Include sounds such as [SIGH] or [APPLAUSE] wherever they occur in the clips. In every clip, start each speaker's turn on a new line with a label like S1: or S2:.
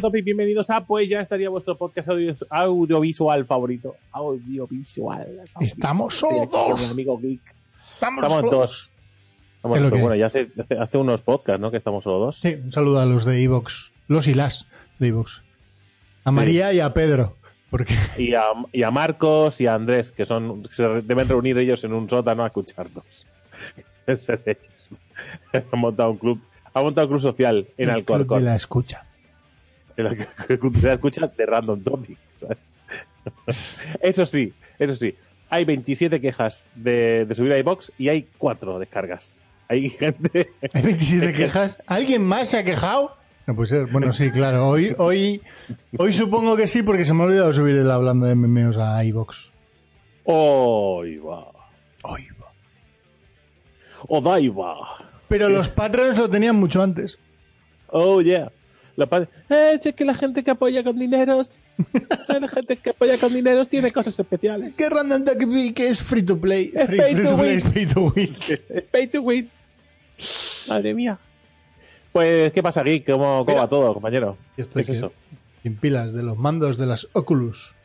S1: topic, bienvenidos a Pues ya estaría vuestro podcast audio- audiovisual favorito. Audiovisual. favorito.
S2: Estamos solo dos.
S1: mi amigo Geek.
S2: Estamos,
S1: Estamos
S2: solo
S1: dos. Estamos dos. bueno, ya hace, hace, unos podcasts, ¿no? Que estamos solo dos.
S2: Sí, un saludo a los de Evox. Los y las de Evox. A María y a Pedro. Porque
S1: Y a, y a Marcos y a Andrés, que son se deben reunir ellos en un sótano a escucharnos. [LAUGHS] Ellos. [LAUGHS] Han montado un club, ha montado un club social en Alcorcón.
S2: la escucha.
S1: En el que se escucha de Random Topic. ¿sabes? Eso sí, eso sí. Hay 27 quejas de, de subir a iBox y hay 4 descargas. Hay gente. [LAUGHS]
S2: Hay 27 quejas. ¿Alguien más se ha quejado? No puede ser. Bueno, sí, claro. Hoy, hoy, hoy supongo que sí, porque se me ha olvidado subir el hablando de memeos a.
S1: ¡Oh, va!
S2: Hoy va.
S1: ¡Oh, da va!
S2: Pero los patrons lo tenían mucho antes.
S1: ¡Oh, yeah! La pa- eh, que la gente que apoya con dineros. [LAUGHS] eh, la gente que apoya con dineros tiene cosas especiales.
S2: ¿Qué random Duck que es free to play?
S1: Es
S2: Free,
S1: pay
S2: free
S1: to
S2: to play
S1: win.
S2: es pay to win.
S1: Es Pay to win. Madre mía. Pues, ¿qué pasa aquí? ¿Cómo, cómo va todo, compañero?
S2: Estoy
S1: ¿Qué es eso?
S2: Sin pilas de los mandos de las Oculus.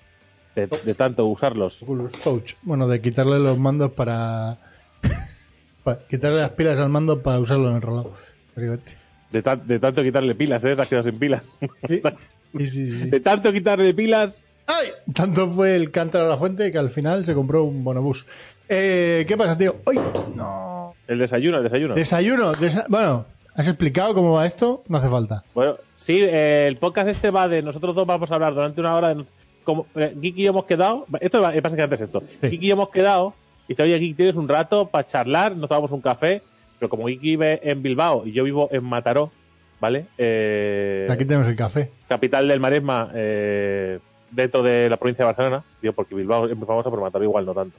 S1: De, de tanto usarlos.
S2: Oculus Touch. Bueno, de quitarle los mandos para. [LAUGHS] para quitarle las pilas al mando para usarlo en el rolado.
S1: De, tan- de tanto quitarle pilas, ¿eh? Te has quedado sin pilas.
S2: Sí, [LAUGHS] sí, sí, sí.
S1: De tanto quitarle pilas.
S2: ¡Ay! Tanto fue el cántaro a la fuente que al final se compró un bonobús. Eh, ¿Qué pasa, tío? ¡Ay! No.
S1: El desayuno, el desayuno.
S2: Desayuno. desa- bueno, ¿has explicado cómo va esto? No hace falta.
S1: Bueno, sí, eh, el podcast este va de nosotros dos vamos a hablar durante una hora de como eh, Geek y yo hemos quedado, esto va- es básicamente es esto.
S2: Sí.
S1: Geek y yo hemos quedado y te oye Geek tienes un rato para charlar, nos tomamos un café, pero como Geek vive en Bilbao y yo vivo en Mataró, ¿vale? Eh,
S2: Aquí tenemos el café.
S1: capital del Maresma, eh, dentro de la provincia de Barcelona, digo, porque Bilbao es muy famosa, por Mataró igual no tanto.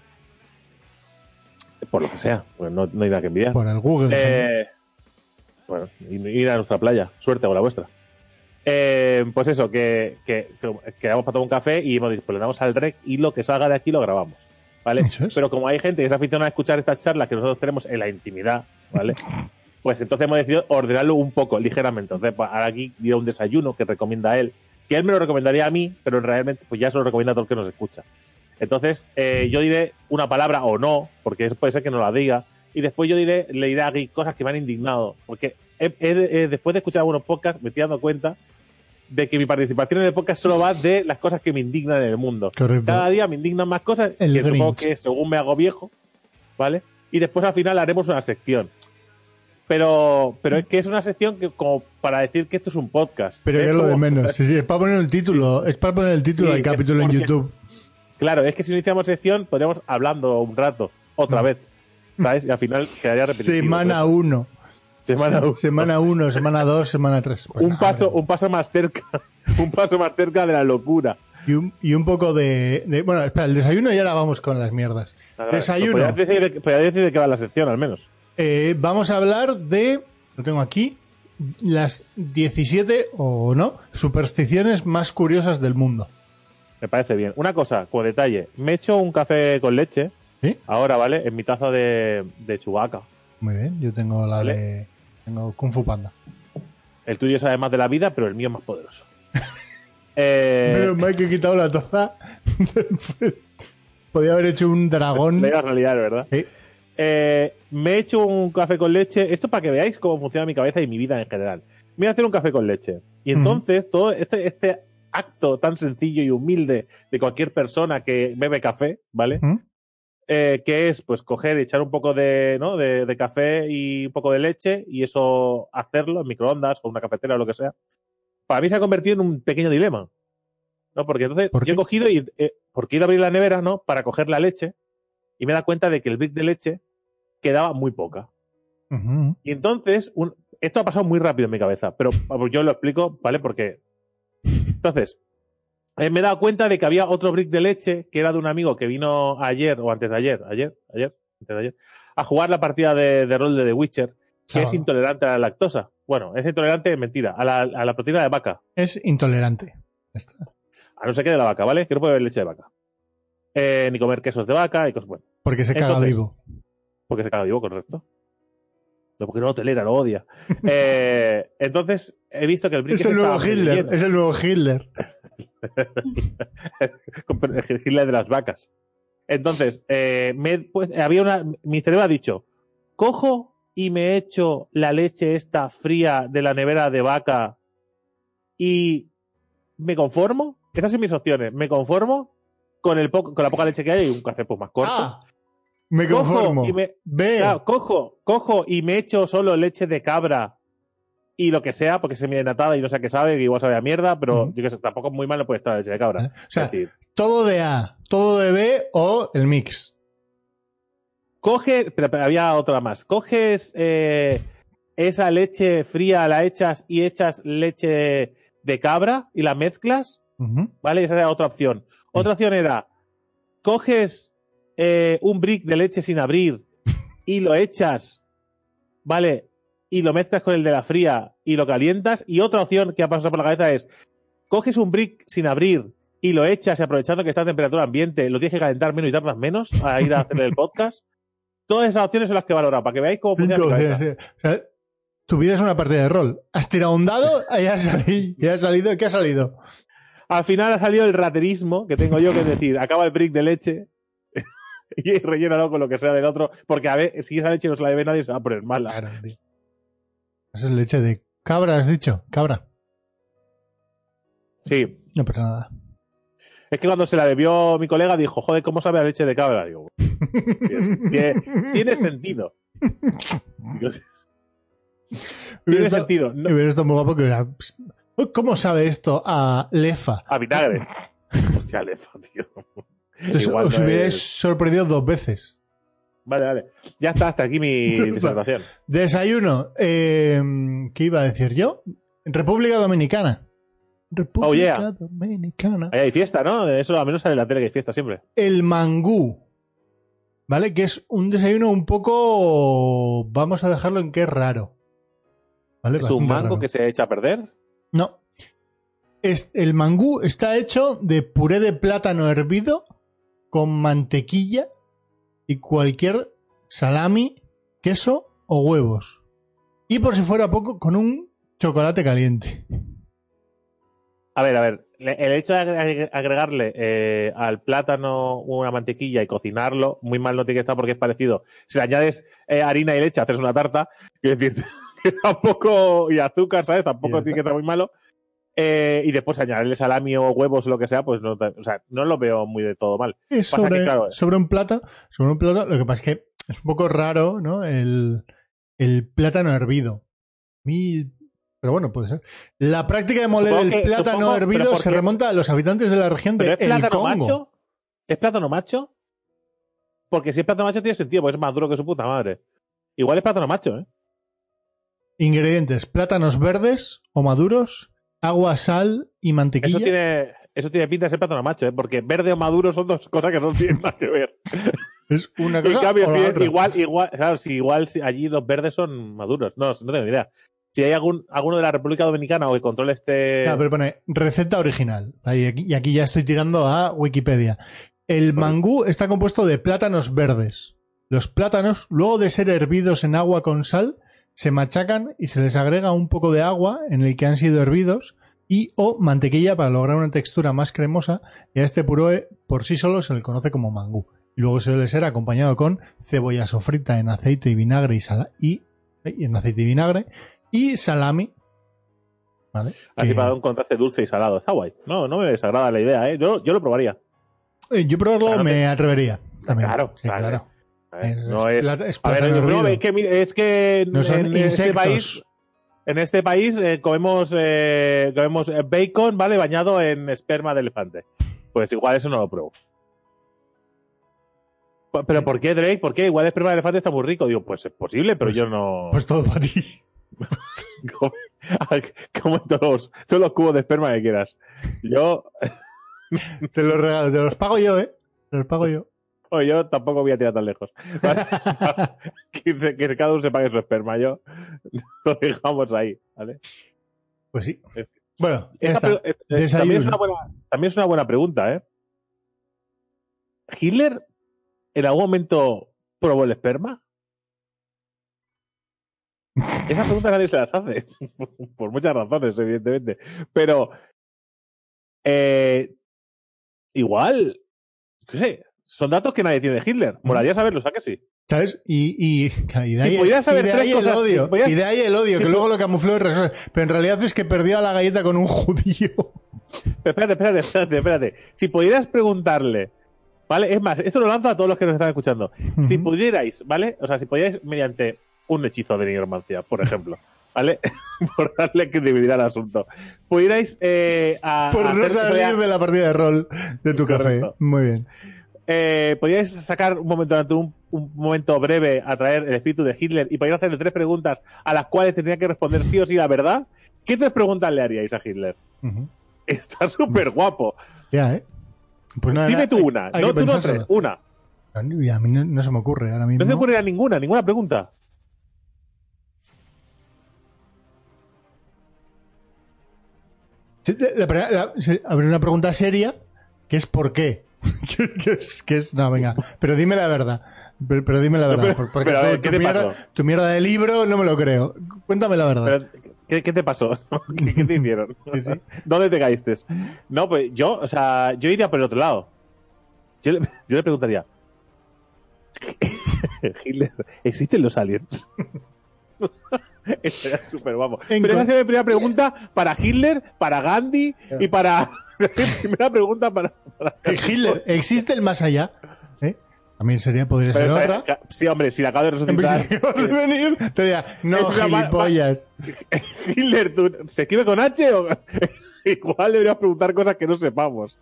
S1: Por lo que sea, pues no, no hay nada que envidiar.
S2: Por el Google.
S1: Eh, bueno, ir a nuestra playa. Suerte con la vuestra. Eh, pues eso, que, que, que quedamos para tomar un café y hemos dicho, pues le damos al rec y lo que salga de aquí lo grabamos. ¿Vale?
S2: Es.
S1: Pero como hay gente que es aficionada a escuchar estas charlas que nosotros tenemos en la intimidad, ¿vale? Pues entonces hemos decidido ordenarlo un poco, ligeramente. Entonces, pues, ahora aquí dirá un desayuno que recomienda él, que él me lo recomendaría a mí, pero realmente pues ya se lo recomienda a todo el que nos escucha. Entonces, eh, yo diré una palabra o no, porque eso puede ser que no la diga, y después yo diré, le diré a Gui cosas que me han indignado, porque he- he- he- después de escuchar algunos podcasts me estoy dando cuenta de que mi participación en el podcast solo va de las cosas que me indignan en el mundo.
S2: Correcto.
S1: Cada día me indignan más cosas,
S2: El
S1: que supongo que según me hago viejo, ¿vale? Y después al final haremos una sección. Pero, pero es que es una sección que como para decir que esto es un podcast.
S2: Pero
S1: Es
S2: es lo de menos. Sí, sí, es para poner el título. Es para poner el título
S1: Sí,
S2: del capítulo en YouTube.
S1: Claro, es que si iniciamos sección, podríamos hablando un rato, otra vez. ¿Sabes? Y al final quedaría repetitivo.
S2: Semana 1.
S1: Semana uno.
S2: Semana 1, semana 2, semana 3. [LAUGHS]
S1: un paso, un paso más cerca. [LAUGHS] un paso más cerca de la locura.
S2: Y un, y un poco de, de- Bueno, espera, el desayuno y ahora vamos con las mierdas. Desayuno.
S1: Podrías decir, decir de qué va la sección, al menos.
S2: Eh, vamos a hablar de. Lo tengo aquí. Las 17 o no supersticiones más curiosas del mundo.
S1: Me parece bien. Una cosa, como detalle. Me he hecho un café con leche.
S2: ¿Sí?
S1: Ahora, ¿vale? En mi taza de, de chubaca.
S2: Muy bien, yo tengo la
S1: Vale.
S2: de. Tengo Kung Fu Panda.
S1: El tuyo sabe más de la vida, pero el mío es más poderoso. [LAUGHS] eh,
S2: Pero me he quitado la taza. [LAUGHS] Podía haber hecho un dragón.
S1: la realidad, ¿verdad?
S2: Sí.
S1: Eh, me he hecho un café con leche. Esto para que veáis cómo funciona mi cabeza y mi vida en general. Me voy a hacer un café con leche. Y entonces, todo este, este acto tan sencillo y humilde de cualquier persona que bebe café, ¿vale? Eh, que es, pues, coger y echar un poco de, ¿no? de, de café y un poco de leche y eso hacerlo en microondas o una cafetera o lo que sea. Para mí se ha convertido en un pequeño dilema. ¿No? Porque entonces
S2: ¿Por
S1: yo he cogido y, eh, porque he ido a abrir la nevera, ¿no? Para coger la leche y me da cuenta de que el brick de leche quedaba muy poca. Y entonces, un- esto ha pasado muy rápido en mi cabeza, pero yo lo explico, ¿vale? Porque. Entonces, eh, me he dado cuenta de que había otro brick de leche que era de un amigo que vino ayer, o antes de ayer, ayer, ayer, antes de ayer, a jugar la partida de, de rol de The Witcher, que es intolerante a la lactosa. Bueno, es intolerante, mentira, a la, a la proteína de vaca.
S2: Es intolerante. Está.
S1: A no ser que de la vaca, ¿vale? Que no puede beber leche de vaca. Eh, ni comer quesos de vaca y cosas. Bueno,
S2: Porque se caga
S1: Entonces,
S2: vivo.
S1: porque se caga vivo, correcto. No, porque no hotelera, lo odia. [LAUGHS] Eh, entonces, he visto que el
S2: Es el nuevo Hitler. Es el nuevo Hitler.
S1: El Hitler de las vacas. Entonces, eh, me, pues, había una, mi cerebro ha dicho, cojo y me echo la leche esta fría de la nevera de vaca y me conformo. Esas son mis opciones. Me conformo con, el poco, con la poca leche que hay y un café pues más corto.
S2: Ah, me
S1: Cojo
S2: conformo.
S1: y me-
S2: Ve.
S1: Claro, cojo, cojo y me echo solo leche de cabra y lo que sea, porque se me denatada y no sé a qué sabe, que igual sabe a mierda, pero yo que sé, tampoco muy mal no puede estar la leche de cabra.
S2: ¿vale? O sea,
S1: decir,
S2: todo de A, todo de B o el mix.
S1: coge, pero, pero había otra más. Coges eh, esa leche fría, la echas y echas leche de cabra y la mezclas, ¿vale? Esa era otra opción. Otra opción era, coges eh, un brick de leche sin abrir [LAUGHS] y lo echas, ¿vale? Y lo mezclas con el de la fría y lo calientas. Y otra opción que ha pasado por la cabeza es, coges un brick sin abrir y lo echas y aprovechando que está a temperatura ambiente, lo tienes que calentar menos y tardas menos a ir a hacer el [LAUGHS] podcast. Todas esas opciones son las que he valorado, para que veáis cómo funciona
S2: Cinco,
S1: mi
S2: sí,
S1: cabeza.
S2: sí. O sea, tu vida es una partida de rol. Has tirado un dado, ahí ha [LAUGHS] salido. ¿Qué ha salido?
S1: Al final ha salido el raterismo que tengo yo, que es decir, acaba el brick de leche [LAUGHS] y rellénalo con lo que sea del otro, porque a ver, si esa leche no se la bebe nadie, se va a poner mala.
S2: Claro, tío. Esa es leche de cabra, has dicho. Cabra.
S1: Sí.
S2: No pasa nada.
S1: Es que cuando se la bebió mi colega dijo, joder, ¿cómo sabe a leche de cabra? Digo, tiene, tiene- tiene sentido. [LAUGHS] Digo, Tiene
S2: estado-
S1: sentido. No-
S2: hubiera estado muy guapo que hubiera... ¿Cómo sabe esto a Lefa?
S1: a vinagre. [LAUGHS] Hostia, lefa, tío.
S2: Entonces,
S1: Igual
S2: os
S1: no
S2: hubierais
S1: es-
S2: sorprendido dos veces.
S1: Vale, vale. Ya está, hasta aquí mi disertación.
S2: Desayuno. Eh, ¿Qué iba a decir yo? República Dominicana. República
S1: Oh, yeah.
S2: Dominicana.
S1: Ahí hay fiesta, ¿no? Eso al menos sale en la tele que hay fiesta siempre.
S2: El mangú. ¿Vale? Que es un desayuno un poco. Vamos a dejarlo en que es raro. ¿Vale?
S1: Es un mango
S2: raro.
S1: que se echa a perder.
S2: No. El mangú está hecho de puré de plátano hervido con mantequilla y cualquier salami, queso o huevos. Y por si fuera poco, con un chocolate caliente.
S1: A ver, a ver. El hecho de agre- agregarle eh, al plátano una mantequilla y cocinarlo, muy mal no tiene que estar porque es parecido. Si le añades eh, harina y leche, haces una tarta. Quiero decir, [LAUGHS] que tampoco. Y azúcar, ¿sabes? Tampoco tiene que estar muy malo. Eh, y después añadirle salami o huevos o lo que sea, pues no, o sea, no lo veo muy de todo mal.
S2: Es
S1: Pasa
S2: sobre,
S1: que, claro,
S2: sobre un plato. Sobre un plato. Lo que pasa es que es un poco raro, ¿no? El, el plátano hervido. Mi- Pero bueno, puede ser. La práctica de moler
S1: Supongo
S2: el
S1: que-
S2: plátano
S1: supongo-
S2: hervido se
S1: es-
S2: remonta a los habitantes de la región de
S1: ¿Pero es
S2: El
S1: plátano
S2: Congo.
S1: macho? ¿Es plátano macho? Porque si es plátano macho tiene sentido, porque es más duro que su puta madre. Igual es plátano macho, ¿eh?
S2: Ingredientes: plátanos verdes o maduros, agua, sal y mantequilla.
S1: Eso tiene, eso tiene pinta de ser plátano macho, ¿eh? Porque verde o maduro son dos cosas que no tienen nada que ver. [LAUGHS]
S2: Es una
S1: En
S2: cosa.
S1: cambio,
S2: o
S1: si es igual, igual, claro, si igual si allí los verdes son maduros. No, no tengo ni idea. Si hay algún, alguno de la República Dominicana o que controle este.
S2: Ah, pero pone receta original. Ahí, aquí- y aquí ya estoy tirando a Wikipedia. El mangú está compuesto de plátanos verdes. Los plátanos, luego de ser hervidos en agua con sal, se machacan y se les agrega un poco de agua en el que han sido hervidos y o mantequilla para lograr una textura más cremosa y a este puré por sí solo se le conoce como mangú. Y luego suele ser acompañado con cebolla sofrita en aceite y vinagre y, sala y, y en aceite y vinagre y salami. ¿Vale?
S1: Así
S2: Que-
S1: para dar un contraste dulce y salado. Está guay. No, no me desagrada la idea, ¿eh? Yo, yo lo probaría.
S2: Eh, Yo probarlo
S1: Claro,
S2: me atrevería. También.
S1: Claro,
S2: Sí,
S1: claro.
S2: claro.
S1: ¿eh? No
S2: Es
S1: es. A ver, no, es que, mi- es que
S2: No son
S1: en este país, en este país eh, comemos, eh, comemos eh, bacon, ¿vale? Bañado en esperma de elefante. Pues igual eso no lo pruebo. Pero ¿por qué, Drake? ¿Por qué? Igual el esperma de elefante está muy rico. Digo, pues es posible, pero
S2: Pues-
S1: yo no.
S2: Pues todo para ti. [LAUGHS]
S1: Come, todos, los, todos los cubos de esperma que quieras. Yo, [LAUGHS]
S2: Te los regalo, te los pago yo, ¿eh? Te los pago yo. [LAUGHS]
S1: o yo tampoco voy a tirar tan lejos. ¿vale? que, se- que cada uno se pague su esperma. Yo lo dejamos ahí, ¿vale?
S2: Pues sí. Bueno, ya
S1: Esta
S2: está.
S1: pre- eh, eh, también, es una buena, también es una buena pregunta, ¿eh? ¿Hitler en algún momento probó el esperma? Esas preguntas nadie se las hace. [LAUGHS] Por muchas razones, evidentemente. Pero. eh, igual. ¿Qué sé? Son datos que nadie tiene de Hitler. Molaría saberlos, ¿a que sí?
S2: ¿Sabes? Y, y, y de
S1: Si
S2: ahí,
S1: pudieras saber
S2: y de
S1: tres
S2: ahí
S1: cosas,
S2: el odio.
S1: si
S2: Y de ahí el odio,
S1: si
S2: que [LAUGHS] luego lo camufló. Pero en realidad es que perdió a la galleta con un judío.
S1: Pero espérate, espérate, espérate, espérate. Si pudieras preguntarle, ¿vale? Es más, esto lo lanzo a todos los que nos están escuchando. Si pudierais, ¿vale? O sea, si pudierais mediante un hechizo de nigromancia, por ejemplo, ¿vale? [LAUGHS] por darle credibilidad al asunto. Pudierais eh, a,
S2: Por no salir de la partida de rol de tu
S1: Correcto.
S2: café. Muy bien.
S1: eh, podríais sacar un momento durante un, un momento breve a traer el espíritu de Hitler y podríais hacerle tres preguntas a las cuales tendría que responder sí o sí la verdad. ¿Qué tres preguntas le haríais a Hitler? Está súper guapo.
S2: Ya, ¿eh? Pues nada,
S1: Dime tú una,
S2: hay
S1: no tú no tres, una.
S2: A mí no, no se me ocurre ahora mismo.
S1: No se ocurrirá ninguna, ninguna pregunta.
S2: La- la- la- sí, Habrá una pregunta seria que es ¿por qué? [LAUGHS] que, es, que es- no, venga, pero dime la verdad. Pero, pero dime la verdad.
S1: pero-
S2: por- porque
S1: pero a
S2: tu-
S1: ¿qué
S2: tu,
S1: te
S2: mierda,
S1: pasó?
S2: tu mierda de libro no me lo creo. Cuéntame la verdad.
S1: ¿qué, qué te pasó? [LAUGHS] ¿Qué, qué te hicieron?
S2: Sí, sí.
S1: ¿Dónde te caíste? No, pues yo, o sea, yo iría por el otro lado. Yo le, [LAUGHS] yo le preguntaría, Hitler, ¿existen los aliens? [LAUGHS] Estaría súper guapo. Pero esa sería mi primera pregunta para Hitler, para Gandhi y para... [LAUGHS] primera pregunta para... para-
S2: Eh, Hitler, ¿existe el más allá? ¿Eh? También sería, podría ser
S1: esta-
S2: otra.
S1: Sí, hombre, si la acabo de resucitar... [LAUGHS]
S2: de venir, te diría, no, gilipollas.
S1: Hitler, ¿tú- ¿se escribe con H o...? Igual deberías preguntar cosas que no sepamos.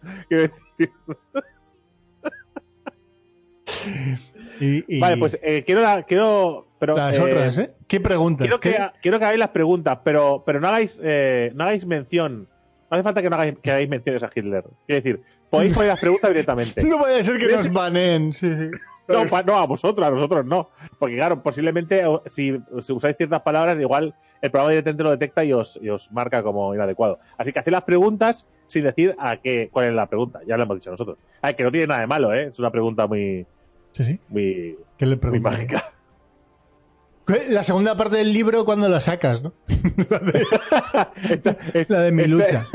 S2: Y, y
S1: Vale, pues eh, quiero, quiero pero,
S2: las
S1: eh,
S2: otras, ¿eh? ¿Qué preguntas?
S1: Quiero que,
S2: ¿Qué?
S1: quiero que hagáis las preguntas, pero, pero no hagáis eh, no hagáis mención. No hace falta que no hagáis, que hagáis menciones a Hitler. Quiero decir, podéis poner las preguntas directamente. [LAUGHS]
S2: No a ser que
S1: ¿Crees-
S2: nos baneen. Sí, sí.
S1: No, pa- no, a vosotros, a nosotros no. Porque claro, posiblemente si, si usáis ciertas palabras, igual el programa directamente lo detecta y os, y os marca como inadecuado. Así que haced las preguntas sin decir a qué, cuál es la pregunta. Ya lo hemos dicho nosotros. Ay, que no tiene nada de malo, ¿eh? Es una pregunta muy,
S2: Sí, sí.
S1: muy,
S2: ¿Qué le
S1: muy mágica.
S2: La segunda parte del libro, cuando la sacas, ¿no? [LAUGHS]
S1: Esta-
S2: Es la de mi
S1: Este-
S2: lucha.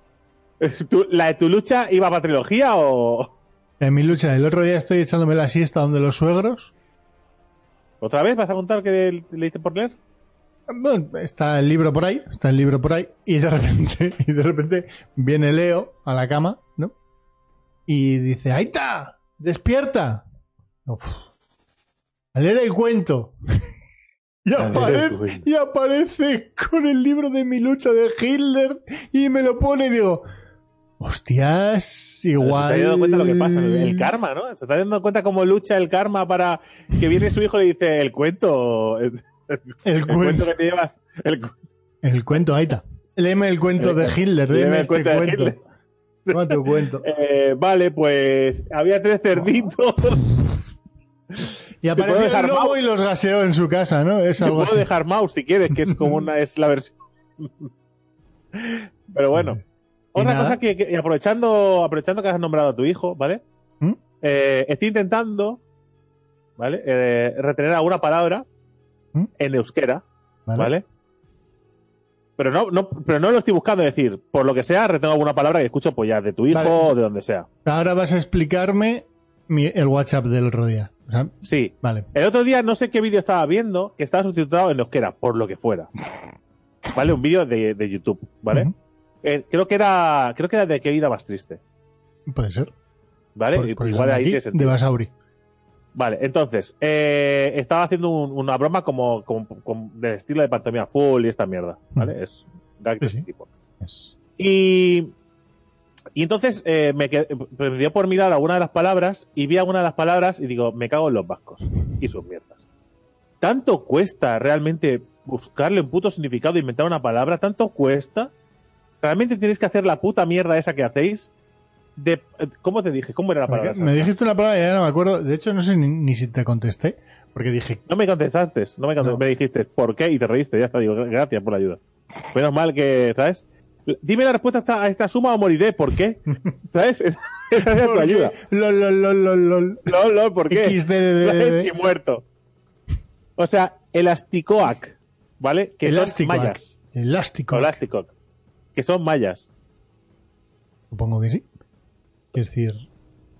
S2: [LAUGHS]
S1: ¿Tú- ¿La de tu lucha iba para trilogía o
S2: En mi lucha. El otro día estoy echándome la siesta donde los suegros.
S1: otra vez vas a contar que le diste por leer?
S2: Bueno, está el libro por ahí, está el libro por ahí, y de repente, [LAUGHS] y de repente viene Leo a la cama, ¿no? Y dice, ¡Ahí está! ¡Despierta! Uf. A leer el cuento. Y aparece, y aparece con el libro de mi lucha de Hitler y me lo pone y digo, hostias, igual.
S1: Se está dando cuenta lo que pasa, el karma, ¿no? Se está dando cuenta cómo lucha el karma para que viene su hijo y le dice el cuento, el,
S2: El
S1: el cuento
S2: cuento,
S1: que te llevas, el,
S2: el cuento, ahí está. Léeme el cuento de Hitler,
S1: léeme
S2: léeme
S1: el
S2: este
S1: cuento
S2: cuento. [LAUGHS]
S1: Eh, vale, pues había tres cerditos. [LAUGHS]
S2: Y apareció
S1: puedo dejar
S2: el lobo
S1: mouse?
S2: y los gaseó en su casa, ¿no? Es
S1: Te
S2: algo
S1: puedo
S2: así.
S1: dejar mouse si quieres, que es como una es la versión. [LAUGHS] Pero bueno. Otra
S2: nada.
S1: cosa que, que- y aprovechando, aprovechando que has nombrado a tu hijo, ¿vale?
S2: ¿Mm?
S1: Eh, estoy intentando, ¿vale? Eh, retener alguna palabra
S2: ¿Mm?
S1: en euskera,
S2: Vale.
S1: ¿vale? Pero no, no, pero no lo estoy buscando, es decir, por lo que sea, retengo alguna palabra que escucho pues ya de tu hijo
S2: Vale.
S1: o de donde sea.
S2: Ahora vas a explicarme mi- el WhatsApp del otro día. O sea,
S1: Sí.
S2: vale.
S1: El otro día no sé qué vídeo estaba viendo que estaba subtitulado en euskera, por lo que fuera. [LAUGHS] ¿Vale? Un vídeo de, de YouTube, ¿vale? Eh, creo que era, creo que era de qué vida más triste,
S2: Puede ser.
S1: ¿vale?
S2: Por- porque
S1: igual ahí
S2: aquí, de. Basauri.
S1: Vale, entonces, eh, estaba haciendo un- una broma como, como, como del estilo de pantomima full y esta mierda, ¿vale? Es gag de
S2: Sí,
S1: ese
S2: sí.
S1: tipo.
S2: Es-
S1: Y, y entonces eh, me, qued- me dio por mirar alguna de las palabras y vi alguna de las palabras y digo, me cago en los vascos y sus mierdas. ¿Tanto cuesta realmente buscarle un puto significado e inventar una palabra? ¿Tanto cuesta? ¿Realmente tenéis que hacer la puta mierda esa que hacéis? De, ¿Cómo te dije? ¿Cómo era la palabra?
S2: me dijiste una palabra y ya no me acuerdo. De hecho, no sé ni, ni si te contesté. Porque dije,
S1: No me contestaste, no me, contestaste,
S2: No.
S1: me dijiste por qué y te reíste, ya está, digo, gracias por la ayuda. Menos mal que, ¿sabes? Dime la respuesta a esta, suma o moriré, ¿por qué? ¿Sabes? Esa, [LAUGHS] esa es tu ayuda.
S2: Lol, lol, lol, lol, lol.
S1: ¿por qué? ¿Sabes? Y
S2: XDDD.
S1: muerto. O sea, el Asticoac, ¿vale? Que
S2: Elástico.
S1: son mayas.
S2: Elástico.
S1: O Elasticoc. Que son mayas.
S2: Supongo que sí. Es decir,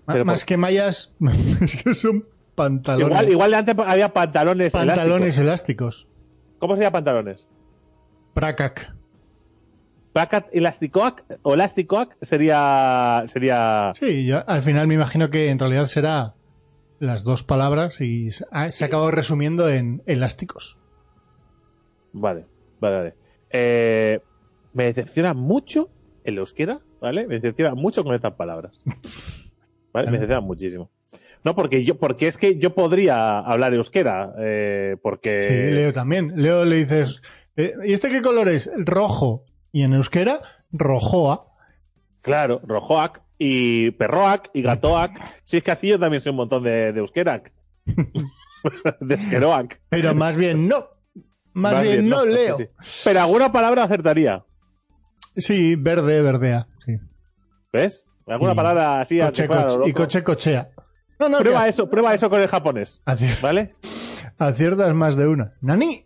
S1: Pero
S2: más
S1: por-
S2: que mallas, [LAUGHS] es que son pantalones.
S1: Igual, igual de antes había pantalones.
S2: pantalones
S1: elásticos.
S2: elásticos.
S1: ¿Cómo se llama pantalones?
S2: Pracac.
S1: Placat elasticoac o elasticoac sería. sería.
S2: Sí, yo al final me imagino que en realidad será las dos palabras y se ha, se ha acabado resumiendo en elásticos.
S1: Vale, vale, vale. Eh, me decepciona mucho el euskera, ¿vale? Me decepciona mucho con estas palabras. [LAUGHS] ¿Vale? Me decepciona muchísimo. No, porque yo, porque es que yo podría hablar euskera, eh, porque.
S2: Sí, Leo también. Leo le dices, eh, ¿y este qué color es? Rojo. Y en euskera, rojoa.
S1: Claro, rojoac y perroac y gatoac. Si es que así yo también soy un montón de, de euskerac. [LAUGHS] de euskeroac.
S2: Pero más bien no. Más, bien, no, Leo.
S1: sí. Pero alguna palabra acertaría.
S2: Sí, verde, verdea. Sí.
S1: ¿Ves? Alguna
S2: Y
S1: palabra así
S2: Coche, coche- y coche, cochea. No, no,
S1: Prueba eso, prueba eso con el japonés.
S2: acier-
S1: ¿Vale? [LAUGHS]
S2: aciertas más de una. Nani,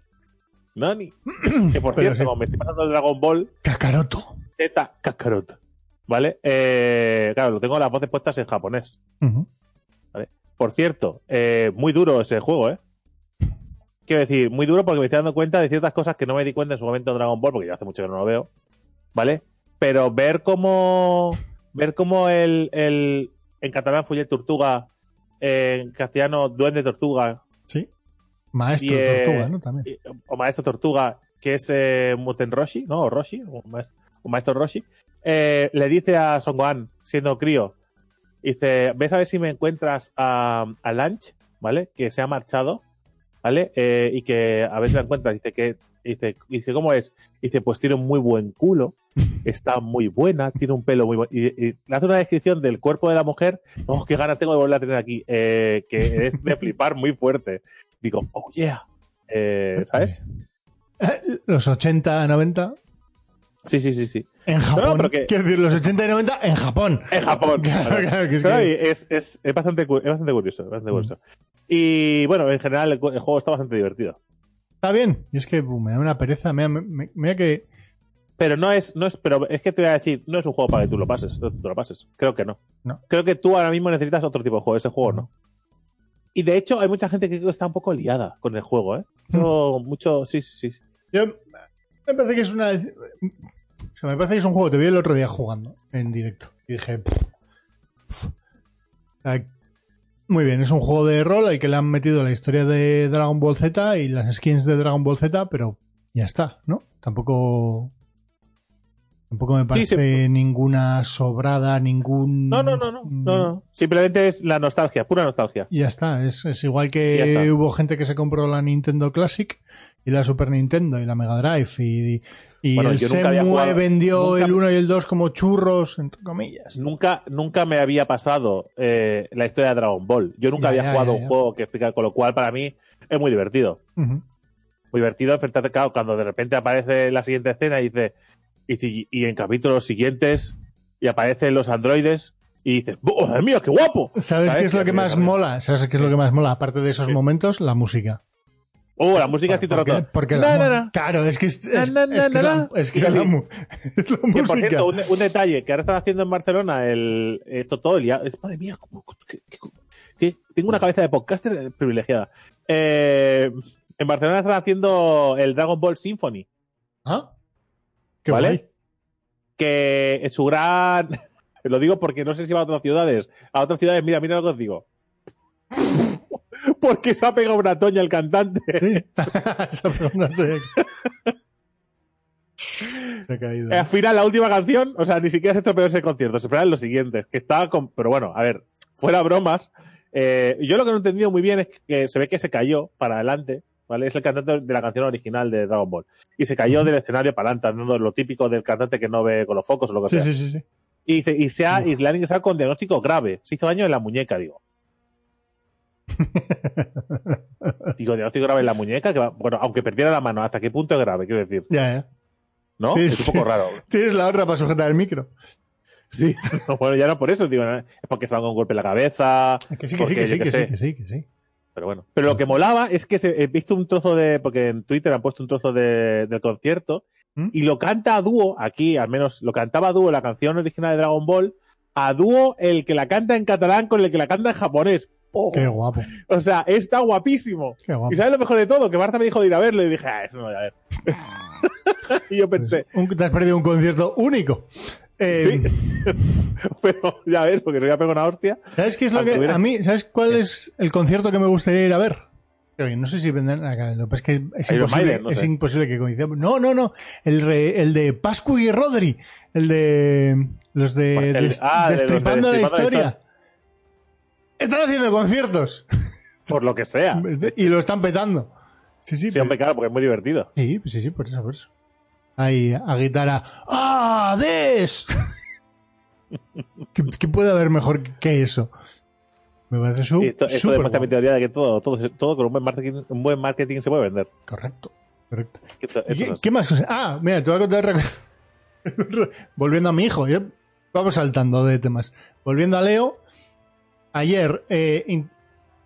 S1: Nani. [CLEARS THROAT] Que por cierto,
S2: sí.
S1: como me estoy pasando el Dragon Ball
S2: Kakaroto.
S1: Z Kakarot. ¿Vale? Eh, claro, lo tengo las voces puestas en japonés.
S2: Ujú.
S1: Por cierto, eh, muy duro ese juego, ¿eh? Quiero decir, muy duro porque me estoy dando cuenta de ciertas cosas que no me di cuenta en su momento en Dragon Ball, porque ya hace mucho que no lo veo. ¿Vale? Pero ver cómo. Ver cómo el. el en catalán Fuller Tortuga. En castellano Duende Tortuga.
S2: Sí. Maestro
S1: eh,
S2: tortuga, ¿no? También.
S1: o Maestro Tortuga, que es eh, Muten Roshi, ¿no? O Roshi, o maestro, o maestro Roshi, eh, le dice a Son Gohan, siendo crío, dice, ves a ver si me encuentras a, a Lunch, ¿vale? Que se ha marchado, ¿vale? Eh, y que a ver si la encuentras. Dice que, dice, dice, ¿cómo es? Dice, pues tiene un muy buen culo, [LAUGHS] está muy buena, tiene un pelo muy bueno. Y, y le hace una descripción del cuerpo de la mujer, oh, qué ganas tengo de volver a tener aquí, eh, que es de flipar muy fuerte. Digo, oh yeah. Eh, ¿Sabes? [LAUGHS]
S2: Los 80, 90
S1: Sí, sí, sí, sí.
S2: en Japón.
S1: que-
S2: Quiero decir, los 80 y 90 en Japón. [LAUGHS]
S1: En Japón. [LAUGHS]
S2: Claro, claro, que es que-
S1: es, es- es bastante, es bastante curioso. bastante
S2: Mm.
S1: curioso. Y bueno, en general el, juego está bastante divertido.
S2: Está bien. Y es que uh, me da una pereza. Mira, me- me- mira que.
S1: Pero no es, no es, pero es que te voy a decir, no es un juego para que tú lo pases, tú lo pases. Creo que no.
S2: No.
S1: Creo que tú ahora mismo necesitas otro tipo de juego, ese juego no. Y de hecho, hay mucha gente que está un poco liada con el juego, ¿eh?
S2: Mm.
S1: Yo, mucho, sí, sí, sí.
S2: Yo, me parece que es una. O sea, me parece que es un juego. Te vi el otro día jugando en directo. Y dije. Muy bien, es un juego de rol al que le han metido la historia de Dragon Ball Z y las skins de Dragon Ball Z, pero ya está, ¿no? Tampoco. Tampoco me parece
S1: sí.
S2: ninguna sobrada, ningún.
S1: No, no, no, no, no, no. Simplemente es la nostalgia, pura nostalgia.
S2: Y ya está, es, es igual que hubo gente que se compró la Nintendo Classic y la Super Nintendo y la Mega Drive y, y
S1: Bueno,
S2: el Semue vendió
S1: nunca-
S2: el 1 y el 2 como churros, entre comillas.
S1: Nunca, nunca me había pasado eh, la historia de Dragon Ball. Yo nunca
S2: Ya,
S1: había
S2: ya,
S1: jugado
S2: ya,
S1: un juego que explica, con lo cual para mí es muy divertido. Muy divertido enfrentarte, claro, cuando de repente aparece la siguiente escena y dice, y, en capítulos siguientes, y aparecen los androides, y dices, ¡Oh, Dios mío, qué guapo!
S2: ¿Sabes qué es lo que más mola? ¿Sabes qué es lo que más mola? Aparte de esos
S1: Sí.
S2: momentos, la música.
S1: Oh, la música el
S2: porque, porque
S1: Na,
S2: la
S1: na,
S2: mu-
S1: na.
S2: Claro, es que es, es- es que la- es que la es la
S1: por
S2: música.
S1: cierto, un, un detalle, que ahora están haciendo en Barcelona el esto todo el día. es- Madre mía, cómo- qué- qué- qué- tengo una cabeza de podcaster privilegiada. Eh, en Barcelona están haciendo el Dragon Ball Symphony,
S2: ¿Ah? Qué
S1: ¿vale?
S2: guay.
S1: que en su gran... [LAUGHS] Lo digo porque no sé si va a otras ciudades. A otras ciudades, mira, mira lo que os digo. [LAUGHS] porque se ha pegado una toña el cantante.
S2: Sí. Esa [LAUGHS] pregunta se... se ha caído.
S1: Al final, la última canción, o sea, ni siquiera se estropeó ese concierto, se esperan los siguientes, que estaba con... Pero bueno, a ver, fuera bromas, eh, yo lo que no he entendido muy bien es que se ve que se cayó para adelante, ¿vale? Es el cantante de la canción original de Dragon Ball. Y se cayó del escenario para adelante, dando lo típico del cantante que no ve con los focos o lo que
S2: Sí,
S1: sea.
S2: sí, sí, sí.
S1: Y, dice, y, se ha, y le han ingresado con diagnóstico grave. Se hizo daño en la muñeca, digo. [LAUGHS] digo, diagnóstico grave en la muñeca, que va- bueno, aunque perdiera la mano, ¿hasta qué punto es grave? Quiero decir,
S2: Ya, ya.
S1: ¿no?
S2: Sí,
S1: es un poco raro. [LAUGHS]
S2: Tienes la otra para sujetar el micro.
S1: Sí, [LAUGHS] bueno, ya no por eso, digo, es porque se ha dado un golpe en la cabeza.
S2: Que sí, que sí, que sí, que sí, que sí, que sí.
S1: Pero bueno. Pero lo que molaba es que se, he visto un trozo de. Porque en Twitter han puesto un trozo de, del concierto.
S2: ¿Mm?
S1: Y lo canta a dúo, aquí al menos lo cantaba a dúo la canción original de Dragon Ball. A dúo el que la canta en catalán con el que la canta en japonés. ¡Oh!
S2: Qué guapo.
S1: O sea, está guapísimo.
S2: Qué guapo.
S1: Y sabes lo mejor de todo, que Marta me dijo de ir a verlo y dije, ah, eso no voy a ver. [LAUGHS] y yo pensé,
S2: Un- te has perdido un concierto único. Eh,
S1: sí. [LAUGHS] Pero ya ves, porque se voy a pegar una hostia.
S2: ¿Sabes qué es lo que
S1: hubiera-
S2: a mí, ¿sabes cuál es el concierto que me gustaría ir a ver? No sé si vendrán acá, lo que es que es
S1: Iron
S2: imposible,
S1: Maiden, no
S2: es
S1: sé.
S2: imposible que coincidamos. No, no, no, el, re- el de Pascu y Rodri, el de los de,
S1: El- ah, de los de
S2: Destripando la
S1: Destripando la
S2: historia. Están haciendo conciertos [LAUGHS]
S1: Por lo que sea. [LAUGHS]
S2: y lo están petando. Sí, sí,
S1: Sí,
S2: pero-
S1: hombre, claro, porque es muy divertido.
S2: sí, sí, sí, por eso, por eso. Ahí, a guitarra. ¡Ah, Des! ¿Qué, qué puede haber mejor que eso? Me parece su,
S1: esto, esto demuestra mi teoría de que todo, todo, todo con un buen marketing, un buen marketing se puede vender.
S2: Correcto, correcto.
S1: Que esto- esto
S2: ¿Y
S1: es
S2: ¿Qué, más cosas? Ah, mira, te voy a contar. [LAUGHS] Volviendo a mi hijo, yo- vamos saltando de temas. Volviendo a Leo, ayer eh,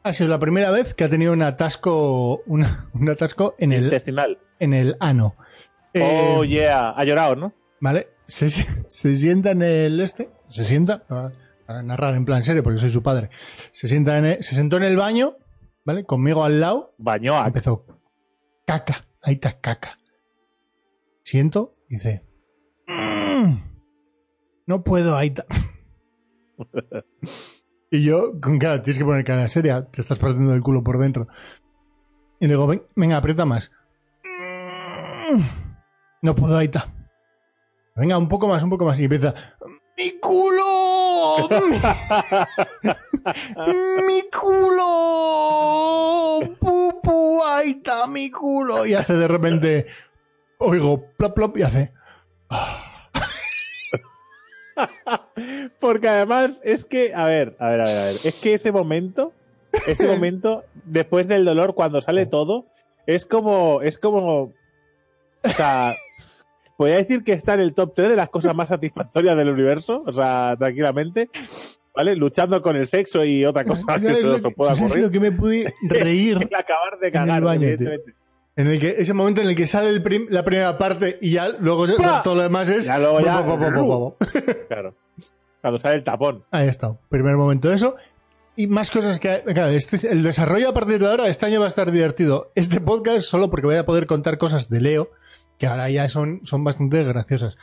S2: ha sido la primera vez que ha tenido un atasco, una- un atasco en el,
S1: Intestinal.
S2: en el ano. Eh,
S1: oh, yeah. Ha llorado, ¿no?
S2: Vale, se, se sienta en el este, se sienta, a, a narrar en plan serio porque soy su padre, se sienta en el- se sentó en el baño, ¿vale? Conmigo al lado,
S1: Bañó a...
S2: empezó caca, ahí está caca. Siento, dice, "Mm, no puedo, ahí está. [LAUGHS] y yo, con cara, tienes que poner cara seria, te estás partiendo el culo por dentro. Y le digo, "Ven- venga, aprieta más. "Mm, no puedo, ahí está. Venga, un poco más, un poco más. Y empieza, ¡mi culo! [LAUGHS] ¡Mi culo! ¡Pupu! ¡Ahí está mi culo! Y hace de repente, oigo, plop, plop, y hace, [LAUGHS]
S1: Porque además es que, a ver, a ver, a ver, a ver, es que ese momento, ese [LAUGHS] momento, después del dolor, cuando sale todo, es como, es como, o sea, podría decir que está en el top 3 de las cosas más satisfactorias del universo, o sea, tranquilamente, ¿vale? Luchando con el sexo y otra [LAUGHS] cosa que
S2: ¿Sabes
S1: se pueda [LAUGHS] ocurrir.
S2: lo que me pude [LAUGHS] reír?
S1: El acabar de
S2: el
S1: cagar,
S2: baño, tío.
S1: evidentemente.
S2: En el que, ese momento en el que sale el prim- la primera parte y ya luego todo lo demás es...
S1: Ya luego ya-
S2: po, po, po.
S1: Claro. Cuando sale el tapón.
S2: Ahí está, primer momento de eso. Y más cosas que... Claro, este es- el desarrollo a partir de ahora, este año va a estar divertido. Este podcast solo porque voy a poder contar cosas de Leo, que ahora ya son, son bastante graciosas.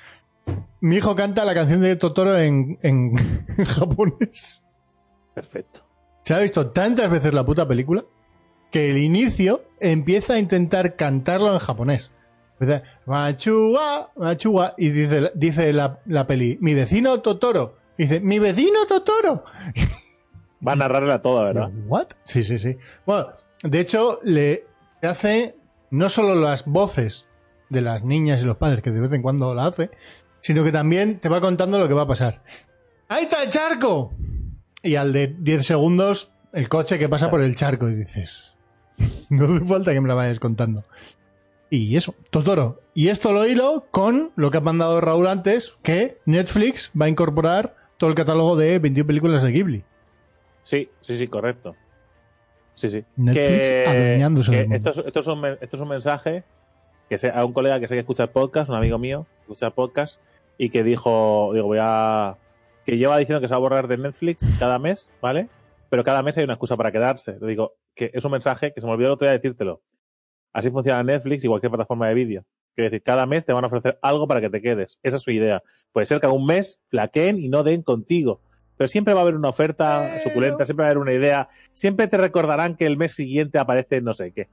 S2: Mi hijo canta la canción de Totoro en, en, [LAUGHS] en japonés.
S1: Perfecto.
S2: Se ha visto tantas veces la puta película que el inicio empieza a intentar cantarlo en japonés. Empieza, Machuga, machuga, y dice, dice la, la peli, mi vecino Totoro. Y dice, mi vecino Totoro.
S1: Va a narrarla toda, ¿verdad? [LAUGHS]
S2: ¿What? Sí, sí, sí. Bueno, de hecho, le hace no solo las voces de las niñas y los padres, que de vez en cuando la hace, sino que también te va contando lo que va a pasar. ¡Ahí está el charco! Y al de 10 segundos, el coche que pasa por el charco y dices, no hace falta que me la vayas contando. Y eso, Totoro. Y esto lo hilo con lo que ha mandado Raúl antes, que Netflix va a incorporar todo el catálogo de 21 películas de Ghibli.
S1: Sí, sí, sí, correcto. Sí, sí.
S2: Netflix adueñándose
S1: que
S2: mundo.
S1: esto, es, esto, es un, men- esto es un mensaje que sé, a un colega que sé que escucha el podcast, un amigo mío, que escucha el podcast, y que dijo, digo, voy a. que lleva diciendo que se va a borrar de Netflix cada mes, ¿vale? Pero cada mes hay una excusa para quedarse. Le digo, que es un mensaje que se me olvidó el otro día decírtelo. Así funciona Netflix y cualquier plataforma de vídeo. Quiere decir, cada mes te van a ofrecer algo para que te quedes. Esa es su idea. Puede ser que algún mes flaqueen y no den contigo. Pero siempre va a haber una oferta
S2: Pero-
S1: suculenta, siempre va a haber una idea. Siempre te recordarán que el mes siguiente aparece no sé qué.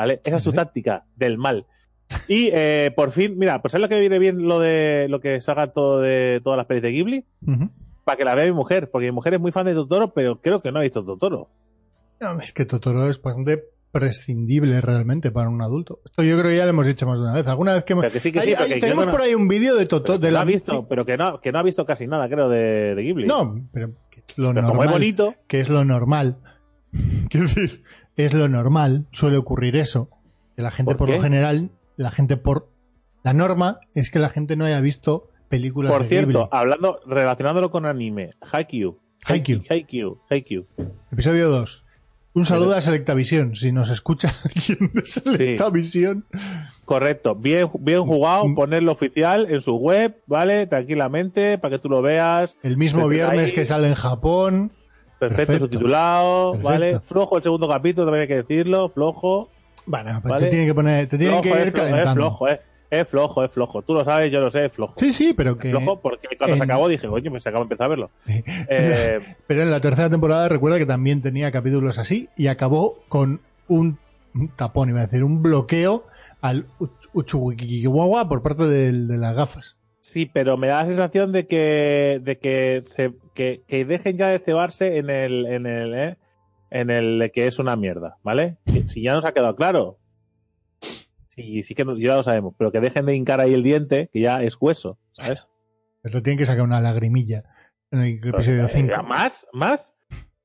S1: ¿Vale? Esa es su táctica del mal. Y eh, por fin, mira, pues es lo que viene bien lo de lo que salga todo de todas las pelis de Ghibli,
S2: Ujú.
S1: para que la vea mi mujer, porque mi mujer es muy fan de Totoro, pero creo que no ha visto Totoro.
S2: No, es que Totoro es bastante prescindible realmente para un adulto. Esto yo creo que ya lo hemos dicho más de una vez. Alguna vez que hemos...
S1: Que sí, que sí, que
S2: tenemos
S1: no-
S2: por ahí un vídeo de Totoro. De
S1: no
S2: la
S1: ha visto, pero que no, que no ha visto casi nada, creo, de, de Ghibli.
S2: No, pero que lo
S1: pero como es
S2: normal.
S1: bonito,
S2: Que es lo normal. [LAUGHS] Quiero decir, es lo normal. Suele ocurrir eso. Que la gente
S1: ¿Por
S2: por, lo general, la gente por... La norma es que la gente no haya visto películas
S1: por
S2: de
S1: cierto,
S2: Ghibli.
S1: hablando, relacionándolo con anime, Haikyuu.
S2: Haikyuu.
S1: Haikyuu, Haikyuu.
S2: Episodio 2. Un saludo a Selectavisión, si nos escucha [LAUGHS] alguien de Selectavisión.
S1: Correcto, bien, bien jugado,
S2: Mm.
S1: ponerlo oficial en su web, ¿vale? Tranquilamente, para que tú lo veas.
S2: El mismo viernes
S1: ahí.
S2: que sale en Japón.
S1: Perfecto,
S2: Perfecto.
S1: subtitulado,
S2: Perfecto.
S1: ¿vale? Flojo el segundo capítulo, también hay que decirlo, flojo.
S2: Bueno, pues
S1: Vale.
S2: te tienen que poner, te tienen
S1: flojo,
S2: que ir
S1: es, flojo, es
S2: calentando.
S1: flojo, eh. Es flojo, es flojo. Tú lo sabes, yo lo sé, es flojo.
S2: Sí, sí, pero
S1: Es
S2: que.
S1: flojo porque cuando se
S2: en-
S1: acabó dije, coño, me se acaba de empezar a verlo. Eh, [LAUGHS]
S2: Pero en la tercera temporada recuerda que también tenía capítulos así y acabó con un, un tapón, iba a decir, un bloqueo al Uch- Uchuwikikiwawa por parte del- de, las gafas.
S1: sí, pero me da la sensación de que, de que se, que, que dejen ya de cebarse en el, en el, eh, en el que es una mierda, ¿vale? Si ya nos ha quedado claro. Sí, sí que no- ya lo sabemos, pero que dejen de hincar ahí el diente, que ya es hueso, ¿sabes?
S2: Pero tienen que sacar una lagrimilla en el episodio
S1: Eh,
S2: 5.
S1: Más, más,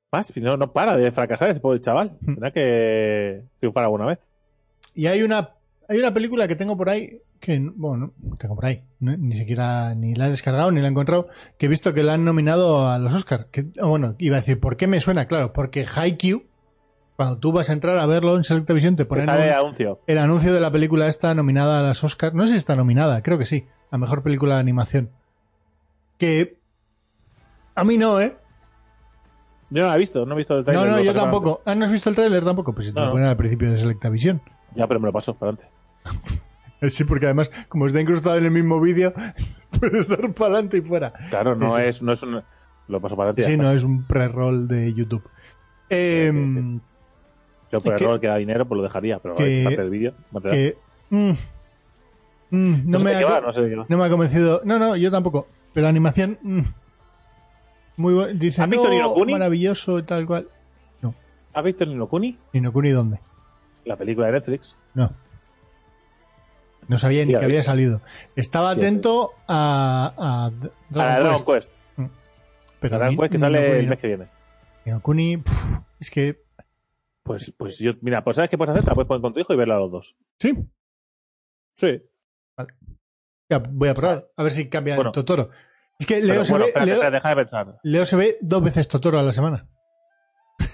S1: más. Si No, no para de fracasar ese pobre chaval.
S2: Mm.
S1: Tendrá que triunfar alguna vez.
S2: Y hay una, hay una película que tengo por ahí, que, bueno, no tengo por ahí, no- ni siquiera ni la he descargado ni la he encontrado, que he visto que la han nominado a los Oscars. Que, ah, bueno, iba a decir, ¿por qué me suena? Claro, porque Haikyuu, cuando tú vas a entrar a verlo en Selectavision, te ponen un-
S1: anuncio.
S2: el anuncio de la película esta nominada a las Oscars. No sé si está nominada, creo que sí, a mejor película de animación. Que a mí no, ¿eh?
S1: Yo no la he visto, no he visto el
S2: No,
S1: trailer.
S2: no,
S1: lo
S2: yo tampoco. Ah, ¿no has visto el tráiler tampoco? Pues si te
S1: No,
S2: lo
S1: no.
S2: ponen al principio de Selectavision.
S1: adelante. Ya, pero me lo paso para adelante. [LAUGHS]
S2: Sí, porque además, como está incrustado en el mismo vídeo, [LAUGHS] puedes dar para adelante y fuera.
S1: Claro, no
S2: Sí, sí.
S1: es, no es un. Lo paso para adelante.
S2: Sí, no es un pre-roll de YouTube. Em,
S1: Yo por error que da dinero, pues lo dejaría, pero
S2: que-
S1: es parte del vídeo.
S2: que mm, mm, no,
S1: no, sé
S2: me ha,
S1: va, no sé
S2: no me ha convencido. No, no, yo tampoco. Pero la animación. mm, muy bueno. Dice,
S1: ¿Has visto
S2: no,
S1: Ni no Kuni?
S2: maravilloso y tal cual.
S1: ¿Has visto Nino Kuni?
S2: ¿Ni no Kuni dónde?
S1: La película de Netflix.
S2: No. No sabía ni que había salido. Estaba atento a, a
S1: A
S2: Dragon Quest.
S1: Quest.
S2: Pero
S1: La Dragon
S2: ni-
S1: Quest que sale
S2: no
S1: el mes que viene.
S2: No Kuni, es que.
S1: Pues, pues yo, mira, pues ¿sabes qué puedes hacer? La puedes poner con tu hijo y verla a los dos.
S2: Sí,
S1: Sí.
S2: ya, voy a probar. A ver si cambia
S1: Bueno.
S2: el Totoro. Es que
S1: Pero,
S2: Leo, se
S1: bueno,
S2: ve,
S1: espérate,
S2: Leo,
S1: espérate, deja de pensar.
S2: Leo se ve dos veces Totoro a la semana.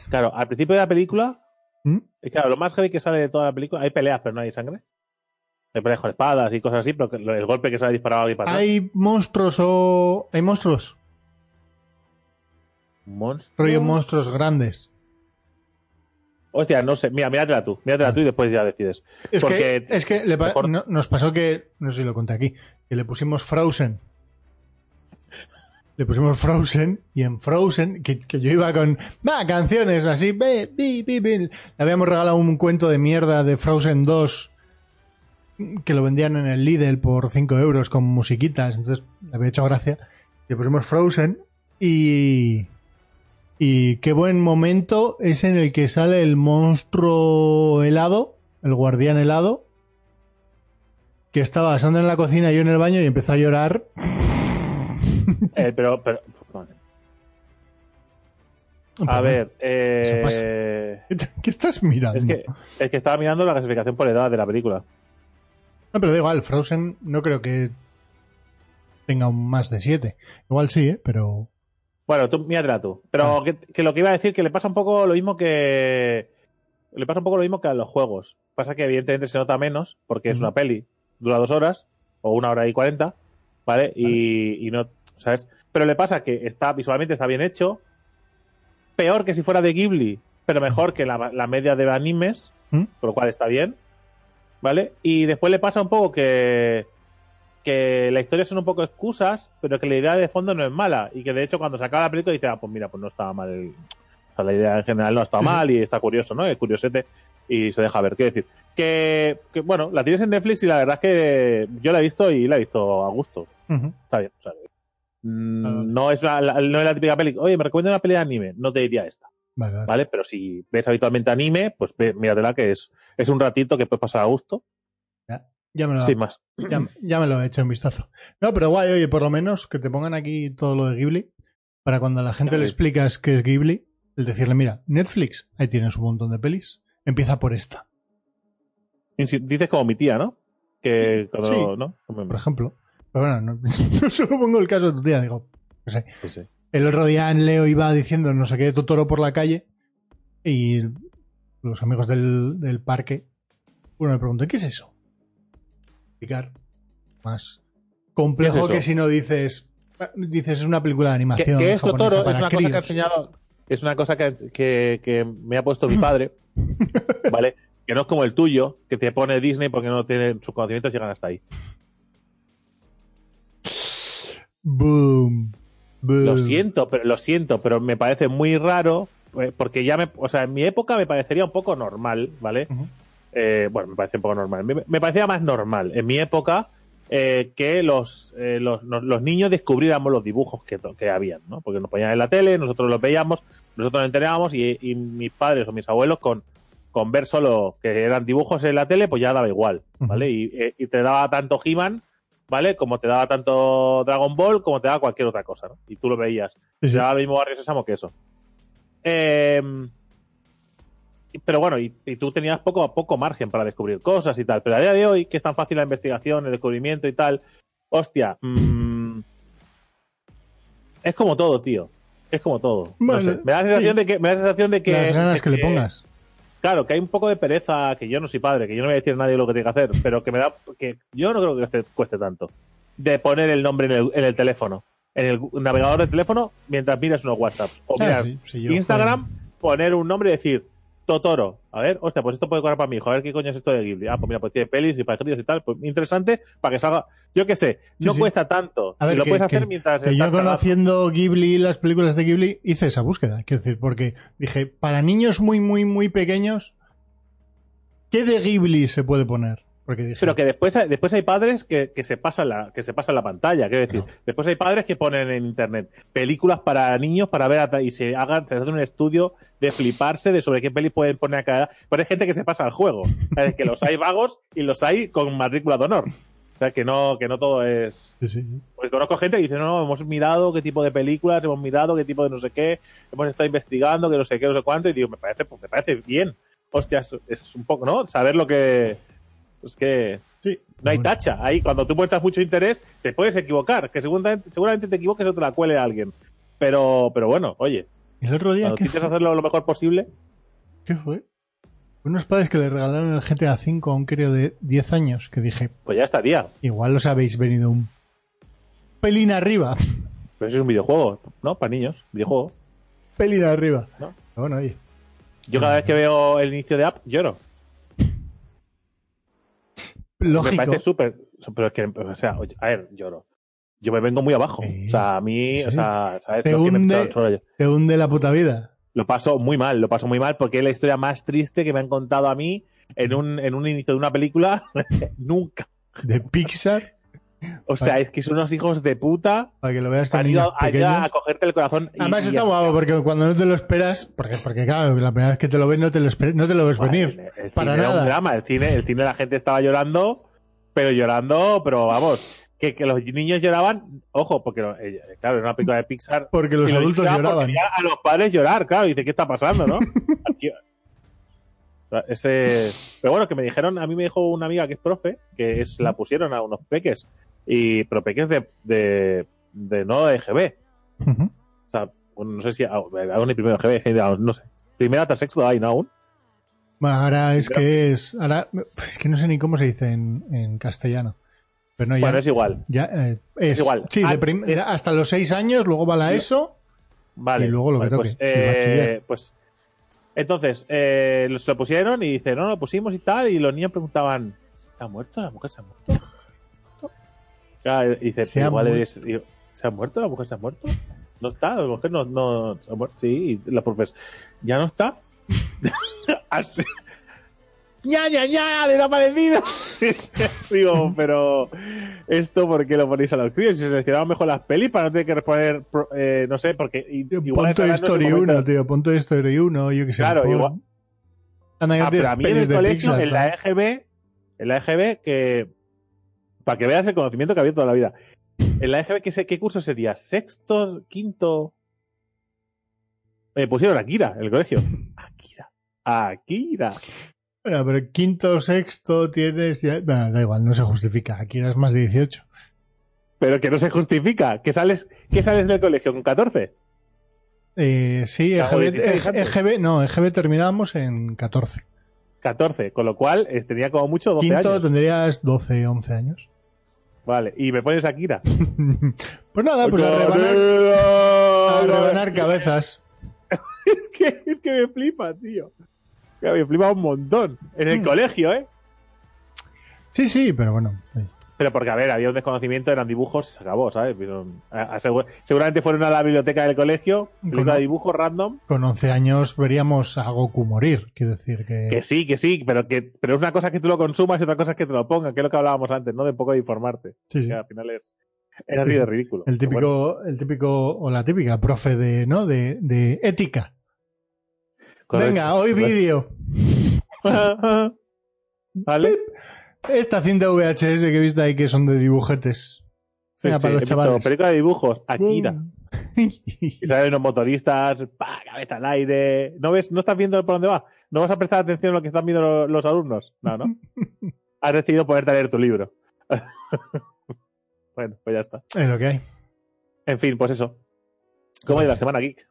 S1: Claro, al principio de la película,
S2: ¿Mm?
S1: es claro, lo más heavy que sale de toda la película, hay peleas, pero no hay sangre. Hay peleas con espadas y cosas así, pero el golpe que sale disparado aquí para atrás.
S2: ¿Hay monstruos o. ¿Hay monstruos?
S1: Monstruos.
S2: Rollo monstruos grandes.
S1: Hostia, no sé. Mira, míratela tú. Míratela tú y después ya decides.
S2: Es
S1: Porque
S2: que, es que le pa-
S1: mejor-
S2: no- nos pasó que, no sé si lo conté aquí, que le pusimos Frozen. Le pusimos Frozen y en Frozen, que, que yo iba con, va, canciones así, bi, bi, bi. Le habíamos regalado un cuento de mierda de Frozen 2 que lo vendían en el Lidl por 5 euros con musiquitas, entonces le había hecho gracia. Le pusimos Frozen y... Y qué buen momento es en el que sale el monstruo helado, el guardián helado, que estaba asando en la cocina y yo en el baño y empezó a llorar.
S1: Eh, pero, pero. A ver. Eh, [LAUGHS]
S2: ¿Qué, estás mirando?
S1: es, que, es que estaba mirando la clasificación por edad de la película.
S2: No, pero da igual, Frozen no creo que tenga un más de 7. Igual sí, ¿eh? pero...
S1: Bueno, tú míratela tú. Pero
S2: Ah.
S1: que, que lo que iba a decir que le pasa un poco lo mismo que. Le pasa un poco lo mismo que a los juegos. Pasa que evidentemente se nota menos, porque es una peli, dura dos horas, o una hora y cuarenta, ¿vale? Y, y no, ¿sabes? Pero le pasa que está visualmente está bien hecho, peor que si fuera de Ghibli, pero mejor que la, la media de animes,
S2: ¿Mm?
S1: por lo cual está bien, ¿vale? Y después le pasa un poco que que la historia son un poco excusas, pero que la idea de fondo no es mala. Y que de hecho cuando se acaba la película dice, ah, pues mira, pues no estaba mal. el- o sea, la idea en general no está mal y está curioso, ¿no? Es curiosete y se deja ver. Quiero decir, que, que, bueno, la tienes en Netflix y la verdad es que yo la he visto y la he visto a gusto. Está bien. o sea, mm, no, es la, la- no es la típica peli. Oye, me recomienda una peli de anime. No te diría esta,
S2: Vale, vale.
S1: ¿vale? Pero si ves habitualmente anime, pues ve, míratela que es, es un ratito que puedes pasar a gusto.
S2: Ya me, lo,
S1: Sin más.
S2: ya, ya me lo he hecho un vistazo. No, pero guay, oye, por lo menos que te pongan aquí todo lo de Ghibli, para cuando a la gente
S1: Sí.
S2: le explicas qué es Ghibli, el decirle, mira, Netflix, ahí tienes un montón de pelis, empieza por esta,
S1: Dices como mi tía, ¿no? Que cuando,
S2: Sí.
S1: ¿no? Como-
S2: por ejemplo. Pero bueno, no, [LAUGHS] no solo pongo el caso de tu tía, digo, no sé.
S1: pues sí.
S2: El otro día en Leo iba diciendo no sé qué de Totoro por la calle Y los amigos del, del parque, uno me preguntó, ¿qué es eso? Explicar. Más complejo
S1: ¿Qué es
S2: que si no dices, dices es una película de animación.
S1: que esto,
S2: japonesa
S1: Toro,
S2: para
S1: es una cosa que ha enseñado. Es una cosa que, que- que me ha puesto mi [LAUGHS] padre, ¿vale? Que no es como el tuyo, que te pone Disney porque no tiene sus conocimientos llegan hasta ahí.
S2: Boom.
S1: Lo siento, pero lo siento, pero me parece muy raro, eh, porque ya me, o sea, en mi época me parecería un poco normal, ¿vale? Eh, bueno, me parece un poco normal. Me, me parecía más normal en mi época eh, que los, eh, los, los- los niños descubriéramos los dibujos que, que habían, ¿no? Porque nos ponían en la tele, nosotros los veíamos, nosotros nos enterábamos y, y mis padres o mis abuelos con, con ver solo que eran dibujos en la tele, pues ya daba igual, ¿vale? Y, y te daba tanto He-Man, ¿vale? Como te daba tanto Dragon Ball, como te daba cualquier otra cosa, ¿no? Y tú lo veías.
S2: Sí, sí.
S1: Daba el mismo barrio Sésamo que eso. Eh, y- pero bueno, y, y tú tenías poco a poco margen para descubrir cosas y tal. Pero a día de hoy, que es tan fácil la investigación, el descubrimiento y tal, hostia, mm, es como todo, tío. Es como todo. No sé. Me da la sensación
S2: sí.
S1: de que, me da la sensación de que,
S2: Las ganas
S1: de
S2: que le pongas.
S1: Claro, que hay un poco de pereza, que yo no soy padre, que yo no voy a decir a nadie lo que tiene que hacer, pero que me da, que yo no creo que te cueste tanto. De poner el nombre en el, en el teléfono, en el navegador de teléfono, mientras miras unos WhatsApps. O
S2: Ah,
S1: miras
S2: sí, sí, yo
S1: Instagram, poner un nombre y decir Totoro. A ver, hostia, pues esto puede correr para mi hijo. A ver qué coño es esto de Ghibli. Ah, pues mira, pues tiene pelis y pajaritos y tal. Pues interesante para que salga. Yo qué sé, no
S2: sí.
S1: cuesta tanto.
S2: A ver,
S1: y lo
S2: que-
S1: puedes
S2: que-
S1: hacer mientras.
S2: Que yo conociendo Ghibli, las películas de Ghibli, hice esa búsqueda. Quiero decir, porque dije, para niños muy, muy, muy pequeños, ¿qué de Ghibli se puede poner? Porque dije,
S1: Pero que después, hay- después hay padres que, que se pasan la, que se pasan la pantalla. Quiero decir, después hay padres que ponen en internet películas para niños para ver y se hagan, se hacen un estudio de fliparse de sobre qué peli pueden poner a cada. Pero hay gente que se pasa al juego. Es que los hay vagos y los hay con matrícula de honor. O sea, que no, que no todo es.
S2: Sí, sí.
S1: Pues conozco gente que dice, no, no, hemos mirado qué tipo de películas, hemos mirado qué tipo de no sé qué, hemos estado investigando, que no sé qué, no sé cuánto, y digo, me parece, pues, me parece bien. Hostia, es, es un poco, ¿no? Saber lo que. Pues que
S2: Sí.
S1: no hay
S2: Bueno.
S1: tacha. Ahí, cuando tú muestras mucho interés, te puedes equivocar, que seguramente, seguramente te equivoques o te la cuele a alguien. Pero, pero bueno, oye,
S2: El otro día,
S1: cuando hacerlo lo mejor posible,
S2: ¿Qué fue? Unos padres que le regalaron el GTA V a un crío de 10 años, que dije,
S1: pues ya estaría.
S2: igual os habéis venido un pelín arriba.
S1: Pero eso es un videojuego, ¿no? Para niños, videojuego.
S2: Pelín arriba.
S1: ¿No?
S2: Pero Bueno, oye.
S1: Yo cada vez que veo el inicio de app, lloro. Me
S2: Lógico.
S1: parece súper. Pero es que, o sea, a ver, lloro. Yo me vengo muy abajo.
S2: Sí.
S1: O sea, a mí,
S2: Sí.
S1: o sea, ¿sabes?
S2: Te
S1: Lo que me
S2: hunde-. Te hunde la puta vida.
S1: Lo paso muy mal, lo paso muy mal porque es la historia más triste que me han contado a mí en un, en un inicio de una película. [LAUGHS] Nunca.
S2: De Pixar,
S1: O sea, es que son unos hijos de puta
S2: para que lo veas
S1: han ido a, cogerte el corazón.
S2: Además
S1: y
S2: está guapo porque cuando no te lo esperas, porque, porque claro, la primera vez que te lo ves no te lo, esper- no te lo ves venir.
S1: el- el
S2: Para
S1: cine era un drama. El cine, el cine la gente estaba llorando, pero llorando, pero vamos, que, que los niños lloraban, ojo, porque eh, claro, era una película de Pixar.
S2: Porque los adultos lloraban.
S1: porque a los padres llorar, claro, y dice, ¿qué está pasando, no? [LAUGHS] Aquí- Ese... Pero bueno, que me dijeron, a mí me dijo una amiga que es profe, que es, la pusieron a unos peques, y, pero peques de, de, de no EGB.
S2: Ujú.
S1: O sea, no sé si aún ni primero EGB, no sé. Primero hasta sexto hay, ¿no? Aún.
S2: Bueno, ahora es que es. Ahora, es que no sé ni cómo se dice en, en castellano. Pero no, ya.
S1: Bueno, es igual.
S2: ya, eh, es,
S1: es igual.
S2: Sí, de
S1: Ah, es-
S2: hasta los seis años, luego va la ESO.
S1: Vale.
S2: Y luego lo que
S1: Vale,
S2: toque,
S1: Pues, eh, pues, entonces, eh, se lo pusieron y dice, no, lo pusimos y tal, y los niños preguntaban, ¿se ha muerto? ¿La mujer se ha muerto? Claro, y dice,
S2: Se
S1: "Pero
S2: ha
S1: igual
S2: muerto".
S1: eres- digo, ¿se ha muerto? ¿La mujer se ha muerto? No está, la mujer no, no se ha muerto. Sí, y la profesora, ¿ya no está? [LAUGHS] Así. ¡Ya, ya, ya! ¡Desaparecido! [LAUGHS] Digo, pero ¿esto por qué lo ponéis a los críos? Si seleccionamos mejor las pelis para no tener que responder, eh, no sé, porque
S2: Tío,
S1: igual
S2: Punto
S1: el
S2: Story
S1: momento.
S2: 1, tío. Punto Story 1, yo que sé.
S1: Claro,
S2: pon-
S1: igual. Ah, pero a mí en el
S2: de
S1: colegio,
S2: Pixar,
S1: en la. EGB, en la EGB, que para que veas el conocimiento que había toda la vida. En la EGB, ¿qué, qué curso sería? ¿Sexto? ¿Quinto? Me pusieron Akira en el colegio. Akira. Akira.
S2: Bueno, pero quinto, sexto tienes. Ya... Bueno, da igual, no se justifica. Aquí eras más de 18.
S1: Pero que no se justifica. ¿Que sales, que sales del colegio con 14?
S2: Eh, sí, EGB,
S1: 16 antes.
S2: EGB, no, EGB terminábamos en 14.
S1: 14, con lo cual eh, tenía como mucho 12
S2: Quinto
S1: años.
S2: tendrías 12, 11 años.
S1: Vale, y me pones Akira. [LAUGHS]
S2: pues nada, pues a rebanar, a rebanar cabezas. [LAUGHS]
S1: Es que, es que me flipa, tío. Me flipa un montón. En el
S2: Mm.
S1: colegio, ¿eh?
S2: Sí, sí, pero bueno. sí.
S1: Pero porque, a ver, había un desconocimiento, eran dibujos y se acabó, ¿sabes? Pero, a- a- segu- seguramente fueron a la biblioteca del colegio,
S2: Con-
S1: de dibujos random.
S2: Con 11 años veríamos a Goku morir. Quiero decir que.
S1: Que sí, que sí, pero que pero es una cosa que tú lo consumas y otra cosa que te lo pongan, que es lo que hablábamos antes, ¿no? De un poco de informarte.
S2: Sí, sí.
S1: Que al final es, es así de ridículo.
S2: El
S1: bueno,
S2: típico, el típico, o la típica profe de, ¿no? De, de ética.
S1: correcto,
S2: Venga, hoy vídeo. [LAUGHS]
S1: ¿Vale?
S2: Esta cinta VHS que he visto ahí que son de dibujetes.
S1: Sí,
S2: Venga,
S1: sí,
S2: para los chavales.
S1: Película de dibujos, Akira.
S2: Boom.
S1: Y salen unos motoristas, pa, cabeza al aire. ¿No ves? ¿No estás viendo por dónde va? ¿No vas a prestar atención a lo que están viendo lo- los alumnos? No, ¿no? [LAUGHS] Has decidido ponerte a leer tu libro. [LAUGHS] bueno, pues ya está.
S2: es lo que hay.
S1: En fin, pues eso. ¿Cómo ha ido la semana, Geek?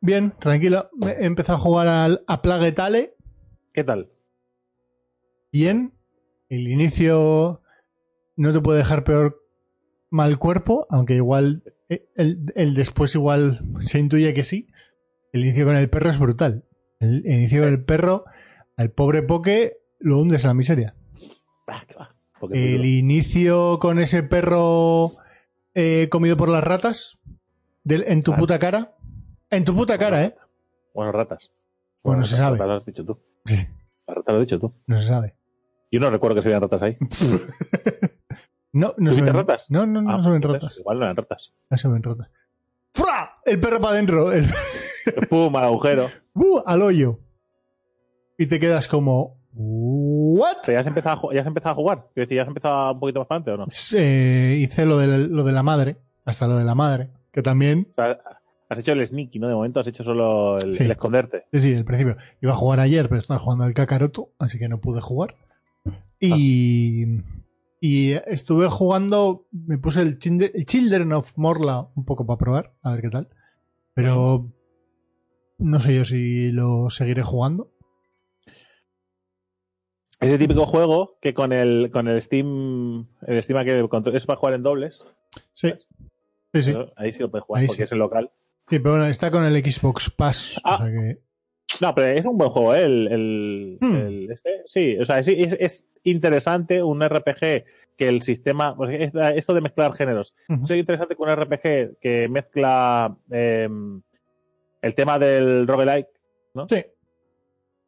S2: Bien, tranquilo. He empezado a jugar al, a Plague Tale.
S1: ¿Qué tal?
S2: Bien. El inicio no te puede dejar peor mal cuerpo, aunque igual eh, el, el después igual se intuye que sí. El inicio con el perro es brutal. El, el inicio con el perro, al pobre Poke, lo hundes a la miseria.
S1: Ah, va.
S2: El inicio con ese perro eh, comido por las ratas del- en tu
S1: Vale.
S2: puta cara. En tu puta cara, ¿eh?
S1: Bueno, ratas.
S2: Bueno, se sabe.
S1: Ratas lo has dicho tú.
S2: Sí,
S1: Las ratas lo has dicho tú.
S2: no se sabe.
S1: Yo no recuerdo que se vean ratas ahí. [LAUGHS]
S2: No, no
S1: ¿Tú
S2: se ven
S1: ratas?
S2: No, no, no
S1: Ah,
S2: se ven ratas.
S1: Igual no eran ratas.
S2: No se ven ratas. ¡Fra! El perro para adentro. El... [LAUGHS]
S1: Pum, al agujero.
S2: ¡Bu! [LAUGHS] Al hoyo. Y te quedas como. ¿What?
S1: O sea, ¿ya has empezado a, ya has empezado a jugar? Quiero decir, ¿ya has empezado un poquito más para adelante o no?
S2: Eh, hice lo de, lo de la madre. Hasta lo de la madre. Que también.
S1: O sea, has hecho el sneaky, ¿no? De momento has hecho solo el,
S2: Sí.
S1: el esconderte.
S2: Sí, sí, el principio. Iba a jugar ayer, pero estaba jugando al Kakaroto, así que no pude jugar. Y, y estuve jugando, me puse el, Chinde- el Children of Morla un poco para probar, a ver qué tal. Pero no sé yo si lo seguiré jugando.
S1: Es el típico juego que con el, con el Steam, el Steam que es para jugar en dobles.
S2: Sí, sí, sí.
S1: Pero Ahí sí lo puedes jugar
S2: Ahí
S1: porque
S2: sí.
S1: es el local.
S2: Sí, pero bueno, está con el Xbox Pass.
S1: Ah.
S2: O sea que.
S1: No, pero es un buen juego, ¿eh? El, el,
S2: Hmm.
S1: el este. Sí, o sea, es, es, es interesante un RPG que el sistema. pues, es- esto de mezclar géneros. Es interesante que un RPG que mezcla eh, el tema del roguelike,
S2: Sí.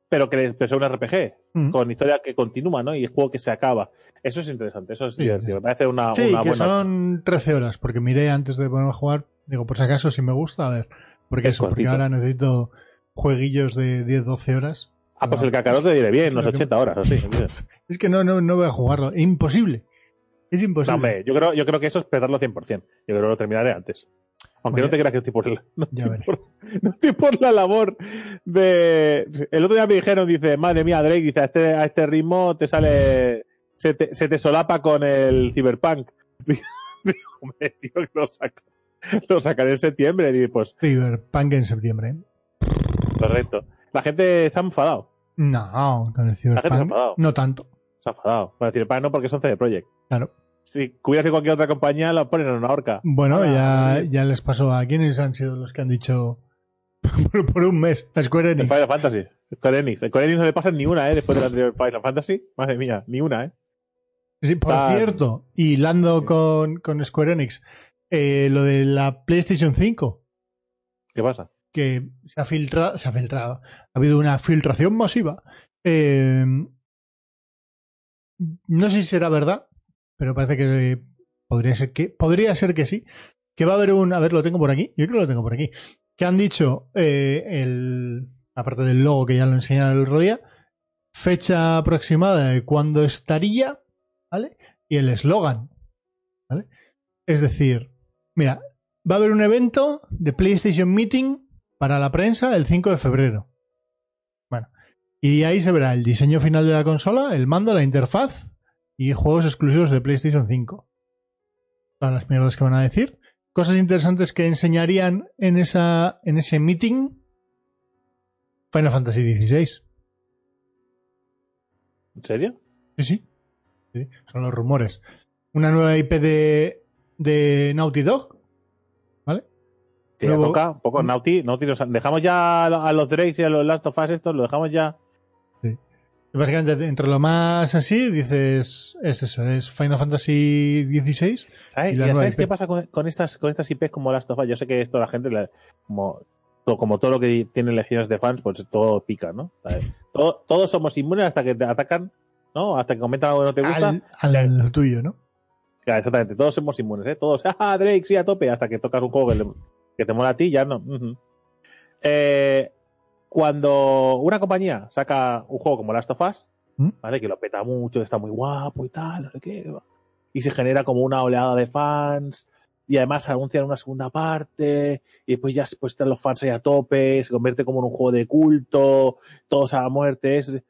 S1: pero que es un RPG con historia que continúa, ¿no? Y el juego que se acaba. Eso es interesante, eso es
S2: Sí,
S1: divertido. Me parece una,
S2: Sí,
S1: una
S2: que
S1: buena.
S2: son 13 horas, porque miré antes de ponerme a jugar, digo, por si acaso, si me gusta, a ver. Porque
S1: Es
S2: eso, porque ahora necesito jueguillos de 10-12 horas.
S1: Ah, pues el Kakarot te diré bien,
S2: que-
S1: 80 horas, o sí. entiendes.
S2: Es que no, no, no voy a jugarlo. Es imposible. Es
S1: No,
S2: imposible.
S1: hombre, yo creo, yo creo que eso es petarlo 100%. Yo creo que lo terminaré antes. Aunque no te creas que estoy por la, [LAUGHS] no estoy por, no estoy por la labor de... El otro día me dijeron, dice, madre mía, Drake, dice, a este, a este ritmo te sale... Se te, se te solapa con el Cyberpunk. [LAUGHS] Digo, hombre, tío, que lo, saco, lo sacaré en septiembre. Digo, pues,
S2: Cyberpunk en septiembre.
S1: Correcto. La gente se ha enfadado.
S2: No, con el
S1: gente se ha enfadado.
S2: No tanto.
S1: Se ha enfadado. Con el Cyberpunk no, porque son CD Projekt.
S2: Claro.
S1: Si hubiera sido cualquier otra compañía, lo ponen en una horca.
S2: Bueno, ya, ya les pasó a quienes han sido los que han dicho [LAUGHS] por, por un mes a Square
S1: El
S2: Enix.
S1: Final Fantasy. Square Enix. El Square Enix no le pasa ni una, ¿eh? Después del anterior Final Fantasy. Madre mía, ni una, ¿eh?
S2: Sí, por
S1: Ah.
S2: cierto, hilando con, con Square Enix, eh, lo de la PlayStation 5,
S1: ¿Qué pasa?
S2: Que se ha filtrado, se ha filtrado, ha habido una filtración masiva. Eh, no sé si será verdad, pero parece que podría ser que podría ser que sí. Que va a haber un, a ver, lo tengo por aquí, yo creo que lo tengo por aquí. Que han dicho eh, el, aparte del logo que ya lo enseñaron el otro día, fecha aproximada de cuándo estaría, ¿vale? Y el eslogan, ¿vale? Es decir, mira, va a haber un evento de PlayStation Meeting para la prensa el 5 de febrero. Bueno, y ahí se verá el diseño final de la consola, el mando, la interfaz y juegos exclusivos de PlayStation 5. Todas las mierdas que van a decir. cosas interesantes que enseñarían en, esa, en ese meeting Final Fantasy XVI.
S1: ¿En serio?
S2: Sí, sí. Sí, son los rumores. Una nueva IP de, de Naughty Dog.
S1: Que ya toca un poco Naughty, Naughty nos- dejamos ya a lo- los Drakes y a los Last of Us estos, lo dejamos ya.
S2: Y Básicamente, entre lo más así, dices, es eso, es Final Fantasy XVI.
S1: ¿Sabes,
S2: Y la
S1: Ya
S2: nueva
S1: sabes
S2: IP.
S1: qué pasa con, con estas, con estas IPs como Last of Us? Yo sé que esto la gente, como, to- como todo lo que tiene legiones de fans, pues todo pica, ¿no? Todos somos inmunes hasta que te atacan, ¿no? Hasta que comentan algo que no te gusta.
S2: Al, al, al tuyo, ¿no?
S1: Ya, exactamente, todos somos inmunes, ¿eh? Todos, ¡ah, Drake, sí, a tope! Hasta que tocas un juego que, le- que te mola a ti, ya no. Eh, cuando una compañía saca un juego como Last of Us,
S2: ¿Mm?
S1: ¿vale? Que lo peta mucho, está muy guapo y tal, no sé qué. Y se genera como una oleada de fans. Y además anuncian una segunda parte. Y después ya pues, están los fans ahí a tope. Se convierte como en un juego de culto. Todos a la muerte. Es...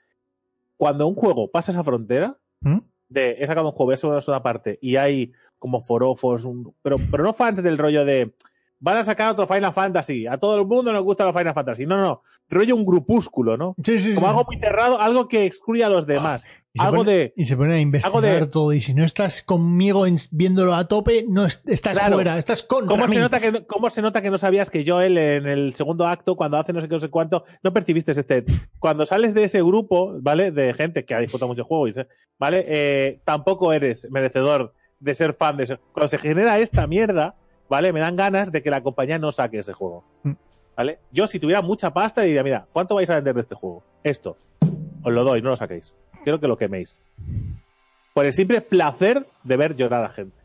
S1: Cuando un juego pasa esa frontera,
S2: ¿Mm?
S1: de he sacado un juego, voy a sacar una segunda parte, y hay como forofos, un- pero, pero no fans del rollo de van a sacar otro Final Fantasy, a todo el mundo nos gusta los Final Fantasy. No, no, rollo un grupúsculo, ¿no?
S2: Sí, sí,
S1: Como
S2: sí.
S1: algo muy cerrado, algo que excluye a los demás.
S2: Y se
S1: algo
S2: pone-
S1: de.
S2: Y se pone a investigar
S1: de-
S2: todo. Y si no estás conmigo en- viéndolo a tope, no es- estás
S1: Claro.
S2: fuera, estás contra
S1: ¿Cómo
S2: mí.
S1: se, nota que, ¿Cómo se nota que no sabías que Joel en el segundo acto, cuando hace no sé qué, no sé cuánto, no percibiste este? Cuando sales de ese grupo, ¿vale? De gente que ha disfrutado mucho juego, ¿vale? Eh, tampoco eres merecedor de ser fan de eso. Cuando se genera esta mierda, ¿vale? Me dan ganas de que la compañía no saque ese juego.
S2: Mm.
S1: ¿Vale? Yo, si tuviera mucha pasta, diría, mira, ¿cuánto vais a vender de este juego? Esto. Os lo doy, no lo saquéis. Quiero que lo queméis. Por el simple placer de ver llorar a gente.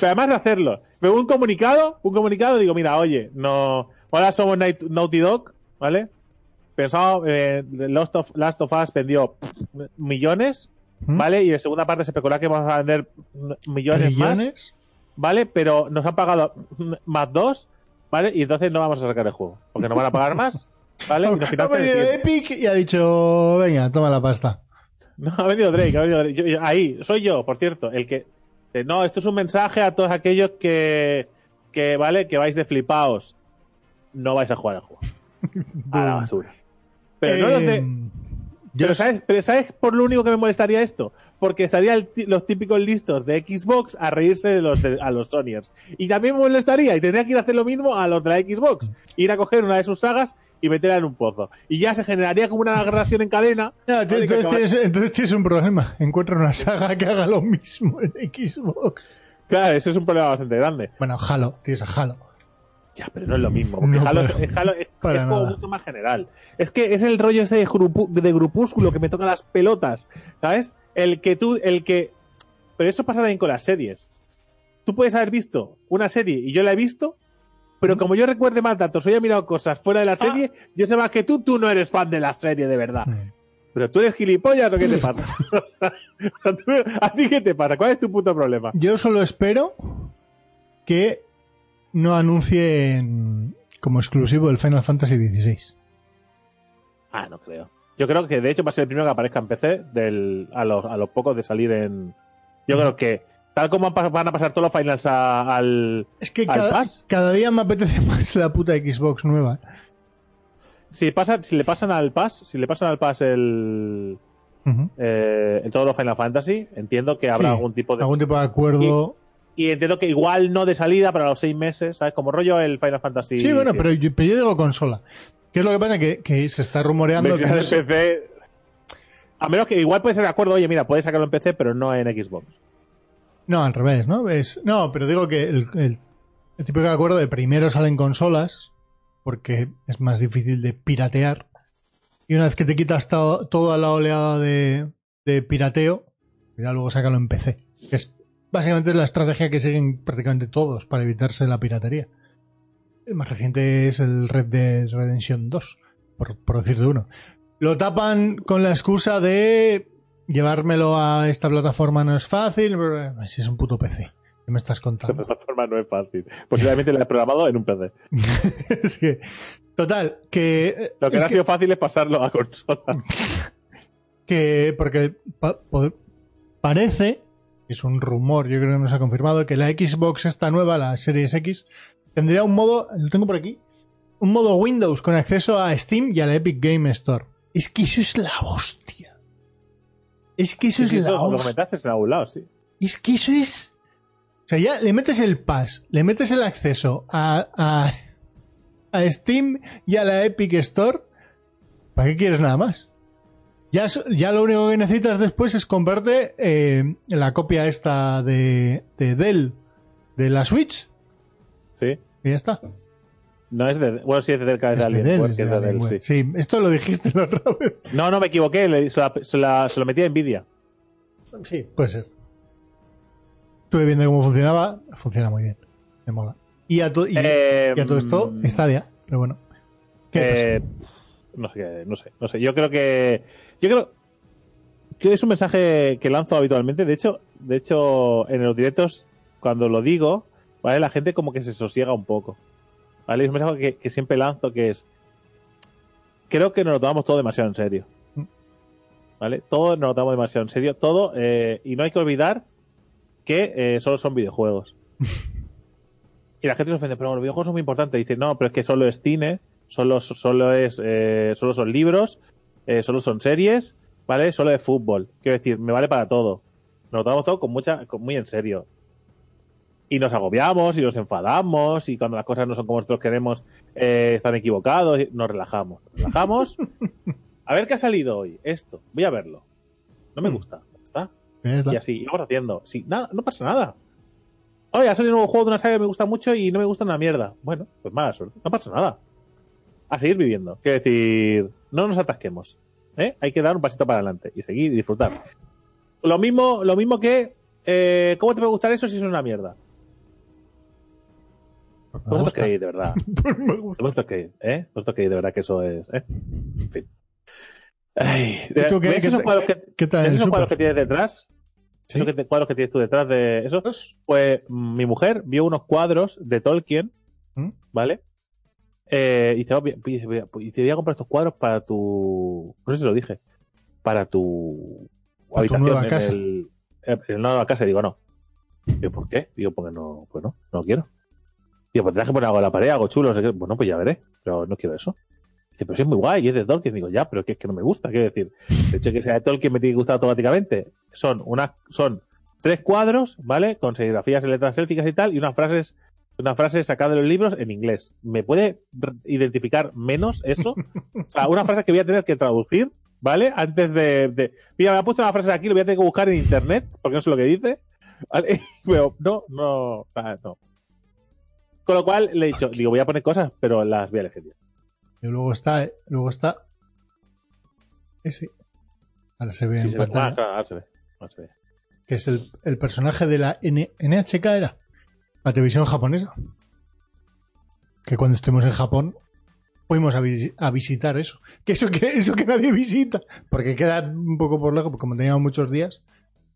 S1: Pero además de hacerlo, veo un comunicado, un comunicado, digo, mira, oye, no, ahora somos Night- Naughty Dog, ¿vale? Pensaba, eh, Last, of, Last of Us vendió millones,
S2: ¿Mm?
S1: ¿vale? Y en segunda parte se especula que vamos a vender millones, más. ¿vale? Pero nos han pagado más dos, ¿vale? Y entonces no vamos a sacar el juego, porque nos van a pagar más, ¿vale? Y nos [LAUGHS]
S2: Ha venido. Epic y ha dicho, venga, toma la pasta.
S1: No, ha venido Drake, ha venido Drake. Yo- yo- ahí, soy yo, por cierto, el que. eh, no, esto es un mensaje a todos aquellos que. que vale, que vais de flipaos. No vais a jugar al juego. [LAUGHS] A la basura. Pero no los de.
S2: Yo
S1: Pero ¿sabes, pero ¿sabes por lo único que me molestaría esto? Porque estaría el ti- los típicos listos de Xbox a reírse de los de- a los Sonyers. Y también me molestaría y tendría que ir a hacer lo mismo a los de la Xbox. Ir a coger una de sus sagas y meterla en un pozo. Y ya se generaría como una relación en cadena. [LAUGHS]
S2: Entonces, tienes, entonces tienes un problema. Encuentra una saga que haga lo mismo en Xbox.
S1: Claro, ese es un problema bastante grande.
S2: Bueno, Halo, tienes a Halo.
S1: Ya, pero no es lo mismo. Porque
S2: No,
S1: Halo, es,
S2: para-
S1: es- Halo es-
S2: para
S1: es como mucho más general. Es que es el rollo ese de, grupu- de grupúsculo que me toca las pelotas. ¿Sabes? El que tú, el que. Pero eso pasa también con las series. Tú puedes haber visto una serie y yo la he visto, pero como yo recuerde más datos o haya mirado cosas fuera de la serie, yo sé más que tú, tú no eres fan de la serie de verdad.
S2: Mm.
S1: Pero tú eres gilipollas o qué te pasa? [LAUGHS] ¿A ti qué te pasa? ¿Cuál es tu puto problema?
S2: Yo solo espero que no anuncien como exclusivo el Final Fantasy XVI.
S1: Ah, no creo. Yo creo que de hecho va a ser el primero que aparezca en PC del, a, los, a los pocos de salir en. Yo creo que tal como van a pasar todos los finals a- al.
S2: Es que
S1: ¿Al
S2: cada,
S1: Pass?
S2: cada día me apetece [LAUGHS] más la puta Xbox nueva.
S1: Si, pasa, si le pasan al Pass, si le pasan al Pass el. Eh, en todos los Final Fantasy, entiendo que habrá
S2: Sí,
S1: algún tipo de.
S2: Algún tipo de acuerdo.
S1: Y entiendo que igual no de salida para los seis meses, ¿sabes? Como rollo el Final Fantasy.
S2: Sí, bueno, pero yo, pero yo digo consola. ¿Qué es lo que pasa? Que, que se está rumoreando que no
S1: PC. A menos que igual puede ser de acuerdo, oye, mira, puedes sacarlo en PC, pero no en Xbox.
S2: No, al revés, ¿no? Es, no, pero digo que el, el, el típico acuerdo de primero salen consolas, porque es más difícil de piratear. Y una vez que te quitas to- toda la oleada de, de pirateo, ya luego sácalo en PC. Que es básicamente la estrategia que siguen prácticamente todos para evitarse la piratería. El más reciente es el Red Dead Redemption 2, por, por decir de uno. Lo tapan con la excusa de llevármelo a esta plataforma no es fácil. pero, Si es un puto PC. ¿Qué me estás contando?
S1: todas formas, no es fácil. Posiblemente lo he programado en un PC. [LAUGHS]
S2: es que, total, que.
S1: Lo que
S2: es
S1: no ha sido fácil es pasarlo a consola. [LAUGHS]
S2: que porque pa- parece es un rumor, yo creo que no se ha confirmado, que la Xbox esta nueva, la Series X, tendría un modo, lo tengo por aquí, un modo Windows con acceso a Steam y a la Epic Game Store. Es que eso es la hostia. Es que eso es
S1: sí,
S2: la
S1: eso lo
S2: hostia.
S1: comentaste en algún lado, sí.
S2: Es que eso es. O sea, ya le metes el pass, le metes el acceso a, a, a Steam y a la Epic Store. ¿Para qué quieres nada más? Ya, es- ya lo único que necesitas después es comprarte eh, la copia esta de, de Dell de la Switch.
S1: Sí.
S2: Y ya está.
S1: No es de. Bueno, sí es de
S2: Es Dell, es
S1: es
S2: de
S1: de Dell,
S2: Alienware.
S1: sí.
S2: Sí, esto lo dijiste la otra vez.
S1: No, no me equivoqué, le- se, la, se, la- se lo metí a Nvidia.
S2: Sí, puede ser. Estuve viendo cómo funcionaba. Funciona muy bien. Me mola. Y a, to- y-
S1: Eh,
S2: y a todo esto,
S1: mm,
S2: Stadia. Pero bueno.
S1: Eh, no sé, no sé, no sé. Yo creo que. Yo creo que es un mensaje que lanzo habitualmente. De hecho, de hecho, en los directos, cuando lo digo, ¿vale? La gente como que se sosiega un poco. ¿Vale? Es un mensaje que, que siempre lanzo que es. Creo que nos lo tomamos todo demasiado en serio. ¿Vale? Todo nos lo tomamos demasiado en serio. Todo. eh, y no hay que olvidar que eh, solo son videojuegos. [LAUGHS] Y la gente se ofende, pero los videojuegos son muy importantes. Dice, no, pero es que solo es cine, solo, solo, es, eh, solo son libros, eh, solo son series, ¿vale? Solo es fútbol. Quiero decir, me vale para todo. Nos lo tomamos todo con mucha, con muy en serio. Y nos agobiamos y nos enfadamos y cuando las cosas no son como nosotros queremos, eh, están equivocados, y nos relajamos. Nos relajamos. A ver qué ha salido hoy. Esto. Voy a verlo. No me
S2: Mm.
S1: gusta. ¿Está? Y así, y vamos haciendo. Sí, nada, no pasa nada. Oye, ha salido un nuevo juego de una saga que me gusta mucho y no me gusta una mierda. Bueno, pues mala suerte. No pasa nada. A seguir viviendo. Quiero decir, no nos atasquemos. ¿eh? Hay que dar un pasito para adelante y seguir y disfrutar. Lo mismo, lo mismo que, eh, ¿cómo te puede gustar eso si es una mierda?
S2: me
S1: ¿Vosotros
S2: gusta.
S1: creéis de verdad? [LAUGHS]
S2: Pues me gusta.
S1: ¿Vosotros creéis? ¿Eh? ¿Vosotros creéis de verdad que eso es? ¿eh? En fin. Ay,
S2: ¿Y tú qué-
S1: ¿ves
S2: qué
S1: esos
S2: te-
S1: cuadros que,
S2: ¿Qué
S1: que tienes detrás?
S2: ¿Sí?
S1: Esos cuadros que tienes tú detrás de eso. Pues mm, mi mujer vio unos cuadros de Tolkien,
S2: ¿Mm?
S1: ¿vale? Eh, y dice, "Oh, voy- a- y te voy a comprar estos cuadros para tu. No sé si lo dije. Para tu.
S2: Para tu nueva
S1: en
S2: casa.
S1: El, en la nueva casa. Y digo, no. Digo, ¿por qué? Digo, porque no. Pues no, no quiero. Digo, pues tendrás que poner algo en la pared, algo chulo. No sé qué. Bueno, pues ya veré. Pero no quiero eso. Dice, pero si es muy guay y es de Tolkien. Digo, ya, pero que es que no me gusta. Quiero decir, el hecho de que sea de Tolkien me tiene que gustar automáticamente. Son una, son tres cuadros, ¿vale? Con serigrafías en letras élficas y tal, y unas frases, una frase sacada de los libros en inglés. ¿Me puede identificar menos eso? [LAUGHS] O sea, una frase que voy a tener que traducir, ¿vale? Antes de, de- Mira, me ha puesto una frase aquí, lo voy a tener que buscar en internet, porque no sé lo que dice. ¿vale? [LAUGHS] Pero no, no, no. Con lo cual le he dicho, digo, voy a poner cosas, pero las voy a elegir yo.
S2: Y luego está, eh, luego está. Ese. Ahora se ve
S1: Sí,
S2: en
S1: se ve.
S2: pantalla.
S1: Ah, claro, ahora se ve. Ahora se ve.
S2: Que es el, el personaje de la N- NHK, era. La televisión japonesa. Que cuando estuvimos en Japón. Fuimos a, visi- a visitar eso. [LAUGHS] Que eso que eso que nadie visita. Porque queda un poco por lejos, porque como teníamos muchos días,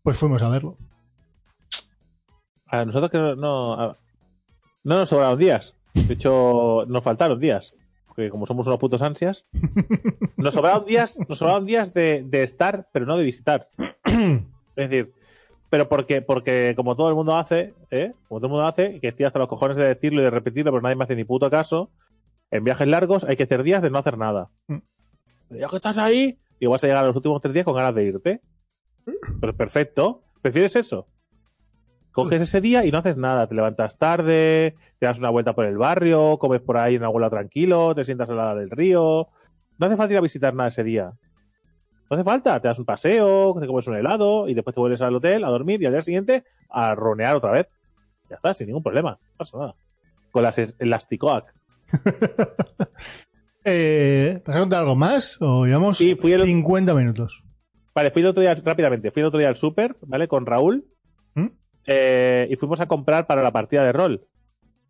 S2: pues fuimos a verlo.
S1: A nosotros que no, no, a- no nos sobraron días. De hecho, nos faltaron días. Porque como somos unos putos ansias, [LAUGHS] nos sobraron días, nos sobraron días de, de estar, pero no de visitar. [CLEARS THROAT] Es decir, pero porque, porque como todo el mundo hace, ¿eh? Como todo el mundo hace, que estoy hasta los cojones de decirlo y de repetirlo, pero nadie me hace ni puto caso. En viajes largos hay que hacer días de no hacer nada.
S2: Mm.
S1: Ya que estás ahí, y vas a llegar a los últimos tres días con ganas de irte. Pero perfecto. ¿Prefieres eso? Coges ese día y no haces nada. Te levantas tarde, te das una vuelta por el barrio, comes por ahí en algún lado tranquilo, te sientas al lado del río. No hace falta ir a visitar nada ese día. No hace falta. Te das un paseo, te comes un helado y después te vuelves al hotel a dormir y al día siguiente a ronear otra vez. Ya está, sin ningún problema. No pasa nada. Con las Elasticoac. [LAUGHS]
S2: Eh, ¿Vas a contar algo más? ¿O llevamos
S1: Sí, fui el-
S2: 50 minutos?
S1: Vale, fui el otro día, rápidamente, fui el otro día al súper, ¿vale? Con Raúl.
S2: ¿Mm?
S1: eh, y fuimos a comprar para la partida de rol.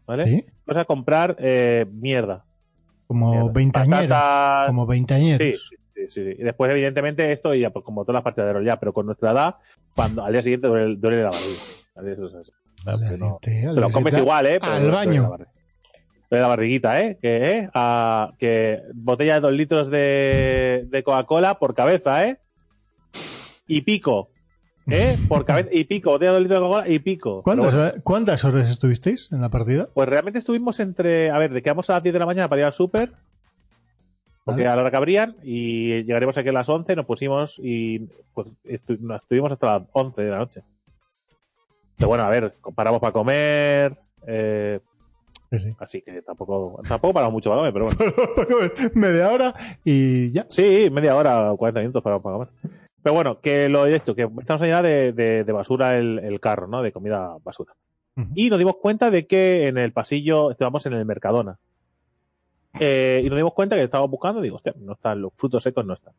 S1: ¿Vale?
S2: ¿Sí?
S1: Fuimos a comprar eh, mierda.
S2: Como.
S1: Patatas.
S2: Como veintañeros.
S1: Sí, sí, sí, sí. Y después, evidentemente, esto ya, pues, como todas las partidas de rol ya, pero con nuestra edad, cuando al día siguiente duele, duele la barriga. que no- te lo comes igual, ¿eh? Pero
S2: al baño.
S1: Duele la barriguita, ¿eh? Que, ¿eh? Que botella de dos litros de, de Coca-Cola por cabeza, ¿eh? Y pico. ¿Eh? Por [LAUGHS] cabeza y pico, botella de dos litros de Coca-Cola y pico.
S2: ¿Cuántas,
S1: bueno,
S2: ¿Cuántas horas estuvisteis en la partida?
S1: pues realmente estuvimos entre. A ver, de quedamos a las 10 de la mañana para ir al súper. Porque a la hora que abrían y llegaremos aquí a las 11, nos pusimos y pues estu- nos estuvimos hasta las 11 de la noche. Pero bueno, a ver, paramos para comer, eh,
S2: Sí, sí.
S1: así que tampoco, tampoco paramos mucho para comer, pero bueno. [LAUGHS]
S2: Media hora y ya.
S1: Sí, media hora o 40 minutos para, para comer. Pero bueno, que lo he hecho, que estamos allá de, de, de basura el, el carro, ¿no? De comida basura. Y nos dimos cuenta de que en el pasillo estábamos en el Mercadona. Eh, y nos dimos cuenta que estábamos buscando, digo, hostia, no están, los frutos secos no están.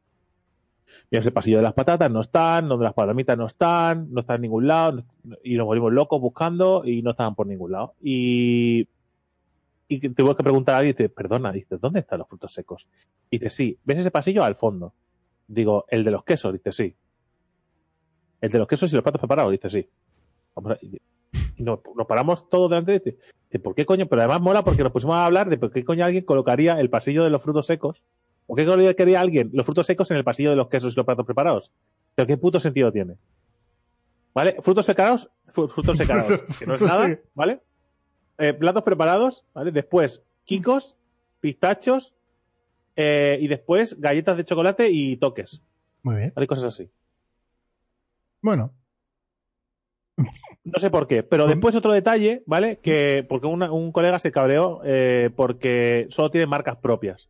S1: Y ese pasillo de las patatas no están, donde las palomitas no están, no están en ningún lado, y nos volvimos locos buscando y no estaban por ningún lado. Y, y tuvimos que preguntar a alguien, dice, perdona, dice, ¿dónde están los frutos secos? Y dice, sí, ¿ves ese pasillo al fondo? Digo, ¿el de los quesos? Dice, sí. ¿El de los quesos y los platos preparados? Dice, sí. Vamos a- y nos, nos paramos todos delante de dice, dice, ¿por qué coño? Pero además mola porque nos pusimos a hablar de por qué coño alguien colocaría el pasillo de los frutos secos. ¿Por qué coño quería alguien los frutos secos en el pasillo de los quesos y los platos preparados? ¿Pero qué puto sentido tiene? ¿Vale? Frutos secados, frutos secados, que no es nada. ¿vale? Eh, platos preparados, ¿vale? Después, quicos, pistachos, eh, y después galletas de chocolate y toques,
S2: Muy bien.
S1: ¿vale? Cosas así.
S2: Bueno,
S1: No sé por qué, pero después otro detalle, ¿vale? Que porque una- un colega se cabreó eh, porque solo tiene marcas propias.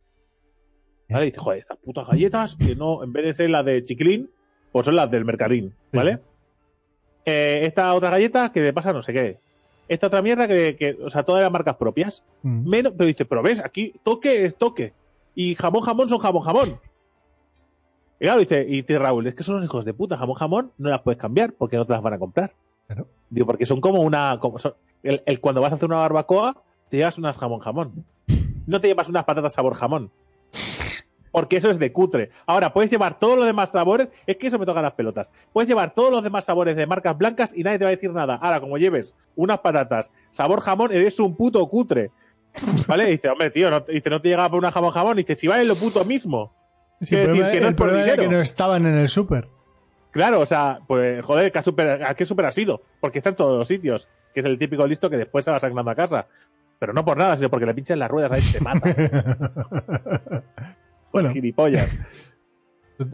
S1: ¿Vale? Y dice, joder, estas putas galletas, que no, en vez de ser las de Chiquilín, pues son las del Mercadín, ¿vale?
S2: Sí.
S1: Eh, esta otra galleta que le pasa no sé qué. Esta otra mierda que, que o sea, todas las marcas propias.
S2: mm,
S1: Menos, pero dice, pero ves, aquí toque es toque. Y jamón, jamón son jamón, jamón. Y claro, dice, y dice Raúl, es que son los hijos de puta, jamón, jamón, no las puedes cambiar porque no te las van a comprar.
S2: Claro.
S1: Digo, porque son como una. Como son- el, el- cuando vas a hacer una barbacoa, te llevas unas jamón, jamón. No te llevas unas patatas sabor jamón. Porque eso es de cutre. Ahora, puedes llevar todos los demás sabores. Es que eso me toca las pelotas. Puedes llevar todos los demás sabores de marcas blancas y nadie te va a decir nada. Ahora, como lleves unas patatas sabor jamón, eres un puto cutre. ¿Vale? Y dice, hombre, tío, no, dice, no te llega por una jamón jamón. Y dice, si vale lo puto mismo.
S2: sí, el
S1: decir
S2: problema,
S1: que no
S2: el
S1: es por
S2: problema era que no estaban en el súper.
S1: Claro, o sea, pues joder, ¿qué super, ¿a qué super ha sido? Porque está en todos los sitios, que es el típico listo que después se va sacando a casa. Pero no por nada, sino porque le pinchan las ruedas, ahí te mata. [LAUGHS] [LAUGHS]
S2: bueno,
S1: Gilipollas.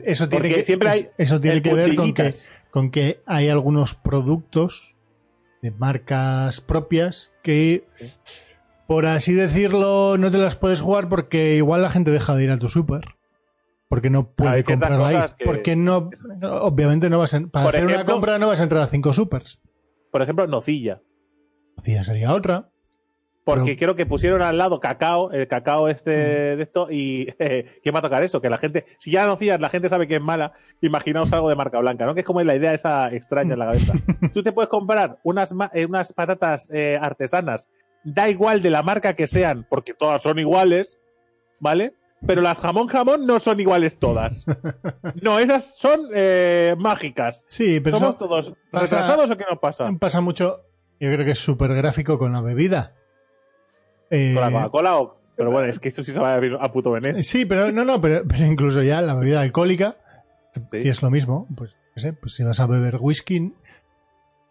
S2: eso tiene
S1: Porque
S2: que,
S1: siempre hay
S2: eso tiene que ver con que, con que hay algunos productos de marcas propias que, por así decirlo, no te las puedes jugar porque igual la gente deja de ir a tu súper. Porque no puede
S1: Hay ciertas
S2: comprarlo ahí.
S1: que-
S2: Porque no, obviamente no vas a, para
S1: Por
S2: hacer una compra no vas a entrar a cinco supers.
S1: Por ejemplo, nocilla.
S2: Ya sería otra.
S1: Porque
S2: Pero-
S1: creo que pusieron al lado cacao, el cacao este
S2: Mm.
S1: de esto, y [LAUGHS] ¿qué va a tocar eso? Que la gente, si ya nocilla la gente sabe que es mala, imaginaos algo de marca blanca, ¿no? Que es como la idea esa extraña en la cabeza. [LAUGHS] Tú te puedes comprar unas, eh, unas patatas eh, artesanas, da igual de la marca que sean, porque todas son iguales, ¿vale? Pero las jamón jamón no son iguales todas. [LAUGHS] No, esas son eh, mágicas.
S2: Sí, pero
S1: ¿Somos
S2: eso
S1: todos
S2: pasa-
S1: retrasados o qué nos pasa?
S2: pasa mucho. Yo creo que es súper gráfico con la bebida. Eh,
S1: ¿Con la Coca-Cola o...? Pero bueno, es que esto sí se va a abrir a puto veneno.
S2: Sí, pero no, no, pero, pero incluso ya la bebida alcohólica,
S1: Sí.
S2: es lo mismo, pues, sé, pues si vas a beber whisky,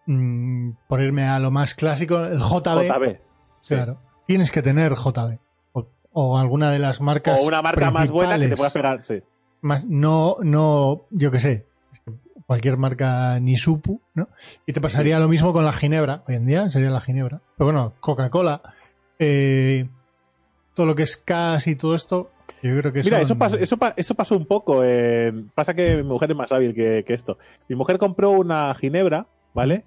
S2: mm, ponerme a lo más clásico, el JB,
S1: JB. Sí.
S2: claro, tienes que tener JB. O, alguna de las marcas
S1: O una marca más buena que te
S2: principales.
S1: pegar, sí.
S2: Más, no, no, yo qué sé, cualquier marca ni supu, ¿no? Y te pasaría lo mismo con la ginebra, hoy en día sería la ginebra. Pero bueno, Coca-Cola, eh, todo lo que es CAS y todo esto, yo creo que
S1: Mira,
S2: son-
S1: eso pasó, eso, eso pasó un poco. eh, pasa que mi mujer es más hábil que, que esto. Mi mujer compró una ginebra, ¿vale?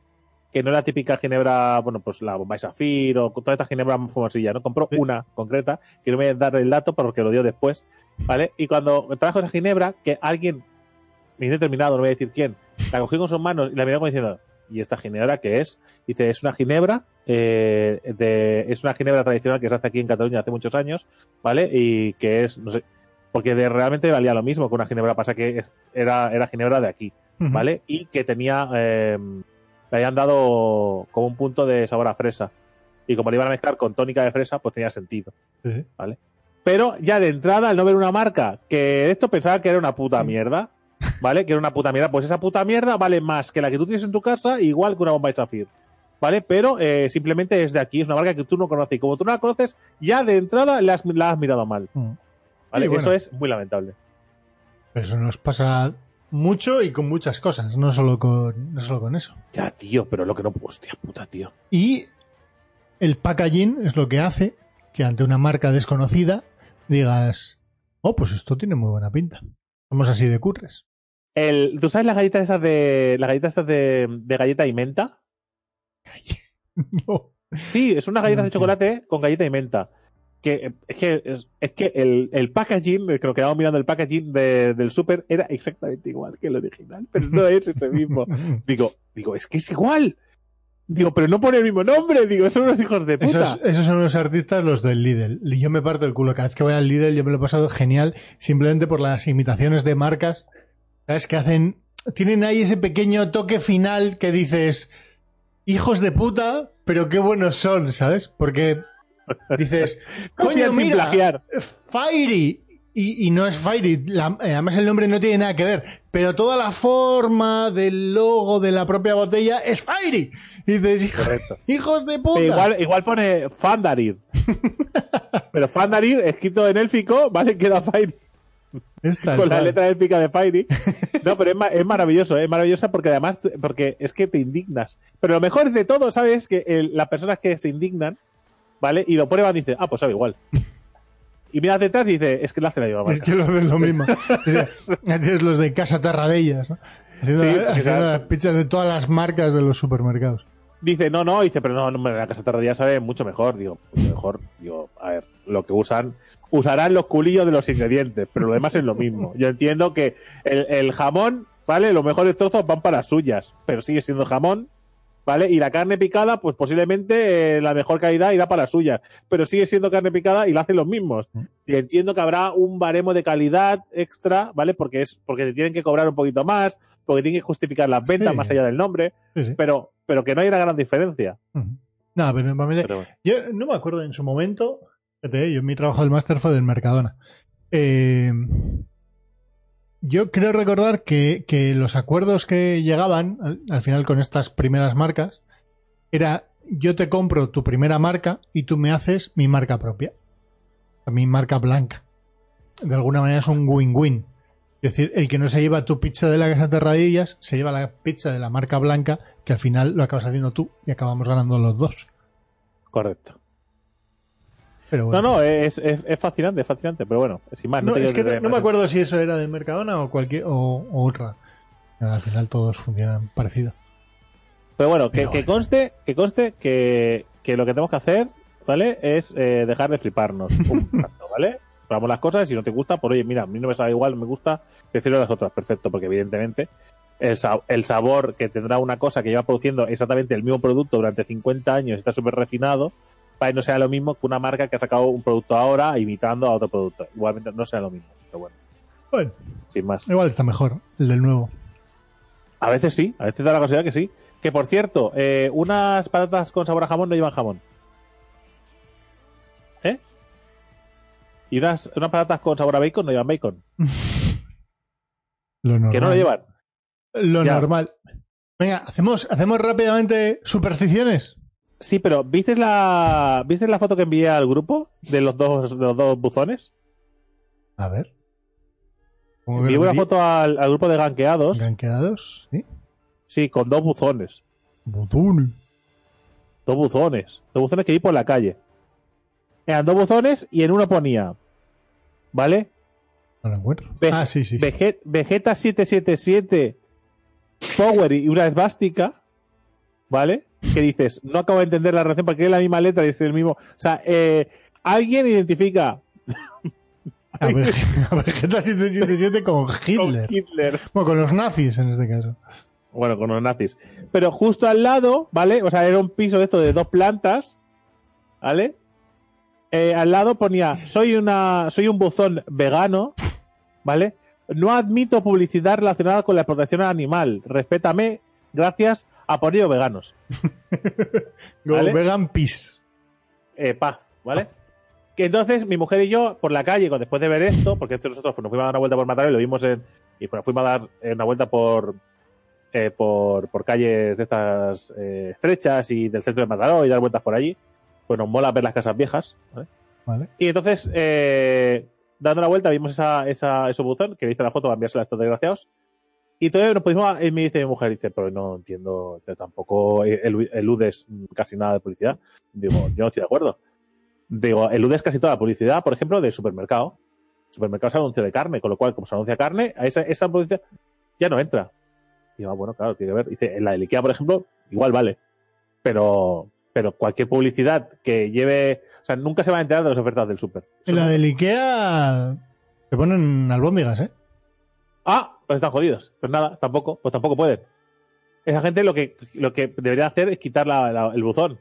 S1: Que no era la típica ginebra, bueno, pues la Bombay Sapphire o toda esta ginebra famosilla, ¿no? Compró
S2: Sí.
S1: una concreta, que no me voy a dar el dato porque lo dio después, ¿vale? Y cuando trajo esa ginebra, que alguien, bien determinado, no voy a decir quién, la cogió con sus manos y la miró como diciendo, ¿y esta ginebra qué es? Dice, es una ginebra, eh, de, es una ginebra tradicional que se hace aquí en Cataluña hace muchos años, ¿vale? Y que es, no sé, porque de, realmente valía lo mismo que una ginebra, pasa que es- era, era ginebra de aquí. ¿vale? Y que tenía, eh, le habían dado como un punto de sabor a fresa. Y como le iban a mezclar con tónica de fresa, pues tenía sentido.
S2: Sí.
S1: Pero ya de entrada, al no ver una marca que esto pensaba que era una puta mierda, ¿vale? Que era una puta mierda. Pues esa puta mierda vale más que la que tú tienes en tu casa, igual que una bomba de Zafir. ¿Vale? Pero eh, simplemente es de aquí, es una marca que tú no conoces. Y como tú no la conoces, ya de entrada la has, la has mirado mal.
S2: Mm.
S1: ¿Vale?
S2: Bueno.
S1: Eso es muy lamentable.
S2: Eso nos pasa mucho y con muchas cosas, no solo con, no solo con eso.
S1: Ya, tío, pero lo que no. Hostia puta, tío.
S2: Y el packaging es lo que hace que ante una marca desconocida digas, oh, pues esto tiene muy buena pinta. Somos así de curres.
S1: El, ¿Tú sabes las galletas esas de. Las galletas estas de, de galleta y menta? [LAUGHS]
S2: No.
S1: Sí, es unas galletas
S2: No
S1: de chocolate con galleta y menta. Que eh, es que, es, es que el, el packaging, que lo quedamos mirando el packaging de- del súper, era exactamente igual que el original, pero no es ese mismo. [LAUGHS] Digo, digo, es que es igual. Digo, pero no pone el mismo nombre. Digo, son unos hijos de puta.
S2: Esos, esos son unos artistas los del Lidl. Y Yo me parto el culo. Cada vez que voy al Lidl yo me lo he pasado genial simplemente por las imitaciones de marcas. ¿Sabes? Que hacen... Tienen ahí ese pequeño toque final que dices... Hijos de puta, pero qué buenos son, ¿sabes? Porque dices... [LAUGHS] Coño, mira. Fiery. Y, y no es Fiery. La- eh, además el nombre no tiene nada que ver. Pero toda la forma del logo de la propia botella es Fiery. Y dices, "Hijo-
S1: Correcto.
S2: hijos de puta.
S1: Igual, igual pone Fandarir. [LAUGHS] pero Fandarir, escrito en élfico, ¿vale? Queda Fairy.
S2: Es tal
S1: con la letra élfica de Fairy. [LAUGHS] No, pero es, ma- es maravilloso, es maravillosa porque además, porque es que te indignas. Pero lo mejor de todo, ¿sabes? Que el- las personas que se indignan, ¿vale? Y lo prueban y dicen, ah, pues sabe igual. Y miras detrás y dice, es que lo hace la misma
S2: Es que lo ves lo mismo. [LAUGHS] Los de Casa Terradellas, ¿no? Haciendo,
S1: Sí,
S2: haciendo
S1: porque sea-
S2: las pizzas de todas las marcas de los supermercados.
S1: Dice, no, no, dice, pero no, no, la casa tardía sabe mucho mejor. Digo, mucho mejor. Digo, a ver, lo que usan, usarán los culillos de los ingredientes, pero lo demás es lo mismo. Yo entiendo que el, el jamón, ¿vale? Los mejores trozos van para las suyas, pero sigue siendo jamón, ¿vale? Y la carne picada, pues posiblemente eh, la mejor calidad irá para las suyas, pero sigue siendo carne picada y la hacen los mismos. Y entiendo que habrá un baremo de calidad extra, ¿vale? Porque es, porque te tienen que cobrar un poquito más, porque tienen que justificar las ventas
S2: Sí.
S1: más allá del nombre,
S2: Sí, sí.
S1: pero, pero que no hay una gran diferencia.
S2: No, pero normalmente-
S1: Pero bueno.
S2: yo no me acuerdo en su momento. fíjate, yo mi trabajo del máster fue del Mercadona. Eh, yo creo recordar que, los acuerdos que llegaban al, al final con estas primeras marcas era yo te compro tu primera marca y tú me haces mi marca propia. Mi marca blanca. De alguna manera es un win-win. Es decir, el que no se lleva tu pizza de la casa Terradillas se lleva la pizza de la marca blanca que al final lo acabas haciendo tú y acabamos ganando los dos.
S1: Correcto.
S2: Pero
S1: No,
S2: bueno.
S1: no, es, es, es fascinante, es fascinante, pero bueno, sin más.
S2: No,
S1: te
S2: es que no, no me acuerdo si eso era de Mercadona o cualquier o, o otra. Al final todos funcionan parecido.
S1: Pero bueno, que,
S2: Pero
S1: que conste, que conste que, que lo que tenemos que hacer, ¿vale? Es eh, dejar de fliparnos un [LAUGHS] rato, ¿vale? Probamos las cosas y si no te gusta, pues oye, mira, a mí no me sabe igual, no me gusta, prefiero las otras, perfecto, porque evidentemente el, sa- el sabor que tendrá una cosa que lleva produciendo exactamente el mismo producto durante 50 años está súper refinado, no sea lo mismo que una marca que ha sacado un producto ahora imitando a otro producto. Igualmente no sea lo mismo, pero bueno,
S2: Bueno,
S1: sin más.
S2: igual está mejor el del nuevo.
S1: A veces sí, a veces da la casualidad que sí. Que por cierto, eh, unas patatas con sabor a jamón no llevan jamón. ¿Eh? Y unas, unas patatas con sabor a bacon no llevan bacon. [LAUGHS]
S2: Lo normal.
S1: Que no lo llevan.
S2: Lo
S1: Ya.
S2: normal. Venga, hacemos, hacemos rápidamente supersticiones.
S1: Sí, pero ¿viste la, ¿viste la foto que envié al grupo de los dos, de los dos buzones?
S2: A ver. ¿Cómo que
S1: Envié una foto al, al grupo de ganqueados.
S2: Ganqueados, ¿sí?
S1: Sí, con dos buzones.
S2: Botón.
S1: Dos buzones. Dos buzones que vi por la calle. Eran dos buzones y en uno ponía. ¿Vale?
S2: No lo encuentro.
S1: Ve-
S2: ah, sí, sí.
S1: Vege- Vegeta 777 Power y una esvástica, ¿vale? Que dices, no acabo de entender la relación porque es la misma letra y es el mismo. O sea, eh, alguien identifica [LAUGHS]
S2: A, Vege- a Vegeta 777 con Hitler.
S1: con Hitler.
S2: Bueno, con los nazis en este caso.
S1: Bueno, con los nazis. Pero justo al lado, ¿vale? O sea, era un piso de esto de dos plantas, ¿vale? Eh, al lado ponía, soy una, soy un buzón vegano, ¿vale? No admito publicidad relacionada con la protección animal. Respétame, gracias, apoyo veganos. [LAUGHS]
S2: Go
S1: ¿Vale?
S2: Vegan Peace.
S1: Eh, paz, ¿vale? Que entonces mi mujer y yo, por la calle, después de ver esto, porque esto nosotros nos fuimos a dar una vuelta por Mataró y lo vimos en. Y bueno, fuimos a dar eh, una vuelta por. eh, por, por calles de estas eh, estrechas y del centro de Mataró y dar vueltas por allí. Pues nos mola ver las casas viejas. ¿vale?
S2: ¿Vale?
S1: Y entonces, dando la vuelta, vimos esa, esa, ese buzón que viste la foto para enviársela a estos desgraciados. Y entonces nos pusimos, y me dice mi mujer, dice, pero no entiendo, dice, tampoco elu- eludes casi nada de publicidad. Digo, yo no estoy de acuerdo. Digo, eludes casi toda la publicidad, por ejemplo, de supermercado. Supermercado es anuncio de carne, con lo cual, como se anuncia carne, esa, esa publicidad ya no entra. Digo, ah, bueno, claro, tiene que ver. Dice, en la de Ikea, por ejemplo, igual vale. Pero, pero cualquier publicidad que lleve, o sea, nunca se va a enterar de las ofertas del super.
S2: En la del Ikea te ponen albóndigas, ¿eh?
S1: Ah, pues están jodidos. Pues nada, tampoco, pues tampoco pueden. Esa gente lo que, lo que debería hacer es quitar la- la- el buzón.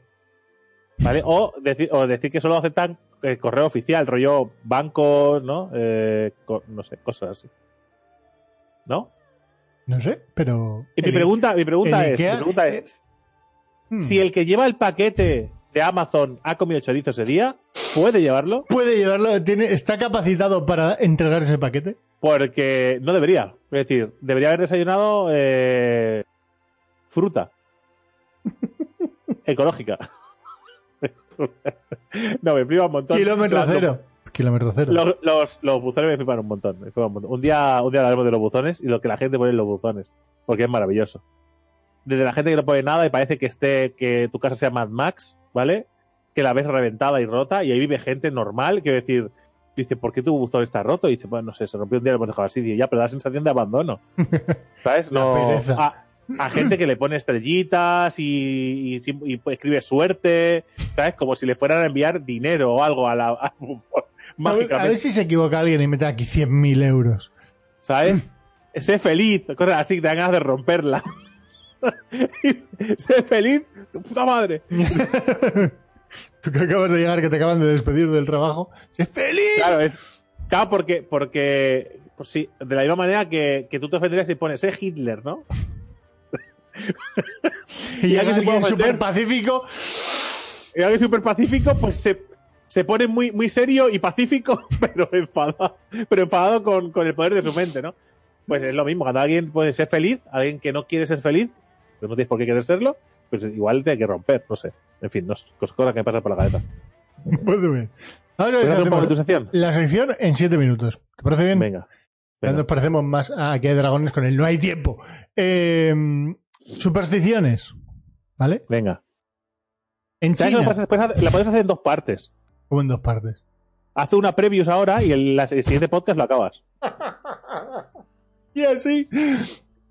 S1: ¿Vale? O decir, o decir que solo aceptan eh, correo oficial, rollo bancos, ¿no? Eh, no sé, cosas así. ¿No?
S2: No sé, pero.
S1: Y mi pregunta, mi pregunta es,
S2: Ikea-
S1: mi pregunta es,
S2: Hmm.
S1: si el que lleva el paquete de Amazon ha comido chorizo ese día, ¿puede llevarlo?
S2: puede llevarlo, tiene, está capacitado para entregar ese paquete.
S1: Porque no debería. Es decir, debería haber desayunado eh, fruta. [LAUGHS] Ecológica. [LAUGHS] no, me flipa un montón.
S2: Kilómetro
S1: Los-
S2: cero. Kilómetro cero.
S1: Los, los, los buzones me flipan un montón. me flipan un, montón. un día un día hablaremos de los buzones y lo que la gente pone en los buzones. Porque es maravilloso. Desde la gente que no pone nada y parece que esté, que tu casa sea Mad Max, ¿vale? Que la ves reventada y rota y ahí vive gente normal. Quiero decir, dice, ¿por qué tu buzón está roto? Y dice, bueno, no sé, se rompió un día y lo hemos dejado así. Y ya, pero da la sensación de abandono. [LAUGHS] ¿Sabes? No. A, a gente que le pone estrellitas y, y escribe suerte, ¿sabes? Como si le fueran a enviar dinero o algo a la.
S2: A ver,
S1: Mágicamente.
S2: a ver si se equivoca alguien y mete aquí 100.000 euros.
S1: ¿sabes? [LAUGHS] sé feliz, cosas así, te dan ganas de romperla. [LAUGHS] sé feliz, tu puta madre. [LAUGHS]
S2: Tú que acabas de llegar, que te acaban de despedir del trabajo. ¡Sé feliz!
S1: Claro, es. Claro, porque, porque pues sí, de la misma manera que, que tú te ofenderías y pones, sé Hitler, ¿no? [LAUGHS]
S2: y
S1: ya que se puede
S2: súper pacífico.
S1: Y alguien súper pacífico, pues se, se pone muy, muy serio y pacífico, [LAUGHS] pero enfadado, pero enfadado con, con el poder de su mente, ¿no? Pues es lo mismo, cuando alguien puede ser feliz, alguien que no quiere ser feliz, pues no tienes por qué querer serlo, pues igual te hay que romper, no sé. En fin, no es cosas que me pasan por la cabeza.
S2: Muy bien. Ahora
S1: ¿Puedes hacer tu sección?
S2: la sección en 7 minutos. ¿Te parece bien?
S1: Venga.
S2: Ya nos parecemos más a que hay dragones con él. No hay tiempo. Eh, supersticiones. ¿Vale?
S1: Venga.
S2: En
S1: ¿Sabes qué
S2: China.
S1: La puedes hacer en dos partes.
S2: Como en dos partes.
S1: Haz una previews ahora y el, la- el siguiente podcast lo acabas. [LAUGHS]
S2: Y así.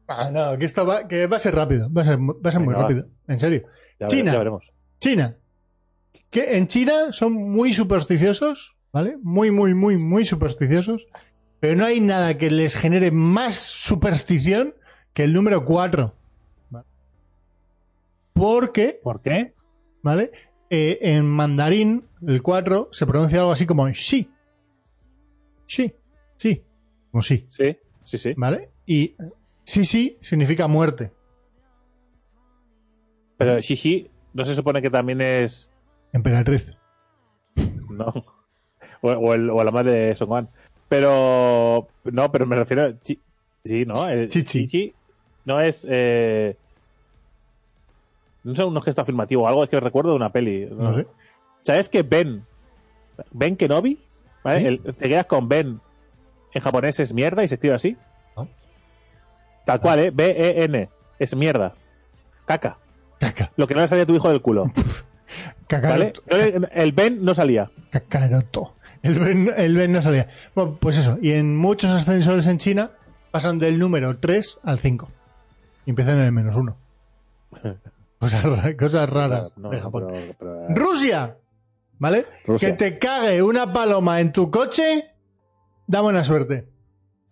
S2: Ah, no, que esto va, que va a ser rápido. Va a ser, va a ser muy
S1: va.
S2: rápido. En serio.
S1: Ya,
S2: China.
S1: veremos, ya veremos.
S2: China. Que en China son muy supersticiosos, ¿vale? Muy, muy, muy, muy supersticiosos. Pero no hay nada que les genere más superstición que el número 4. Porque,
S1: ¿Por qué?
S2: ¿vale? Eh, en mandarín, el 4 se pronuncia algo así como sí. Sí. Sí. Como sí.
S1: Sí, sí, sí.
S2: ¿Vale? Y sí, sí significa muerte.
S1: Pero Shishi no se supone que también es.
S2: Emperatriz.
S1: No. O, o el- o la madre de Son Gohan. Pero. No, pero me refiero. a chi- sí, ¿no? El
S2: Chichi.
S1: Chichi no es. Eh, no son unos gestos afirmativos o algo, es que recuerdo de una peli.
S2: No sé.
S1: ¿Sabes que Ben? Ben Kenobi? ¿Vale?
S2: ¿Sí?
S1: El- te quedas con Ben. En japonés es mierda y se escribe así.
S2: No.
S1: Tal cual, ¿eh? B-E-N. Es mierda. Caca.
S2: Caca.
S1: Lo que no le salía a tu hijo del culo. [LAUGHS]
S2: Cacaroto.
S1: El Ben no salía.
S2: Cacaroto. El Ben, el Ben no salía. Bueno, pues eso. Y en muchos ascensores en China pasan del número 3 al 5. Y empiezan en el menos 1. [LAUGHS] Cosas, ra- cosas raras
S1: No,
S2: de Japón.
S1: pero- pero-
S2: Rusia. ¿Vale?
S1: Rusia.
S2: Que te cague una paloma en tu coche da buena suerte.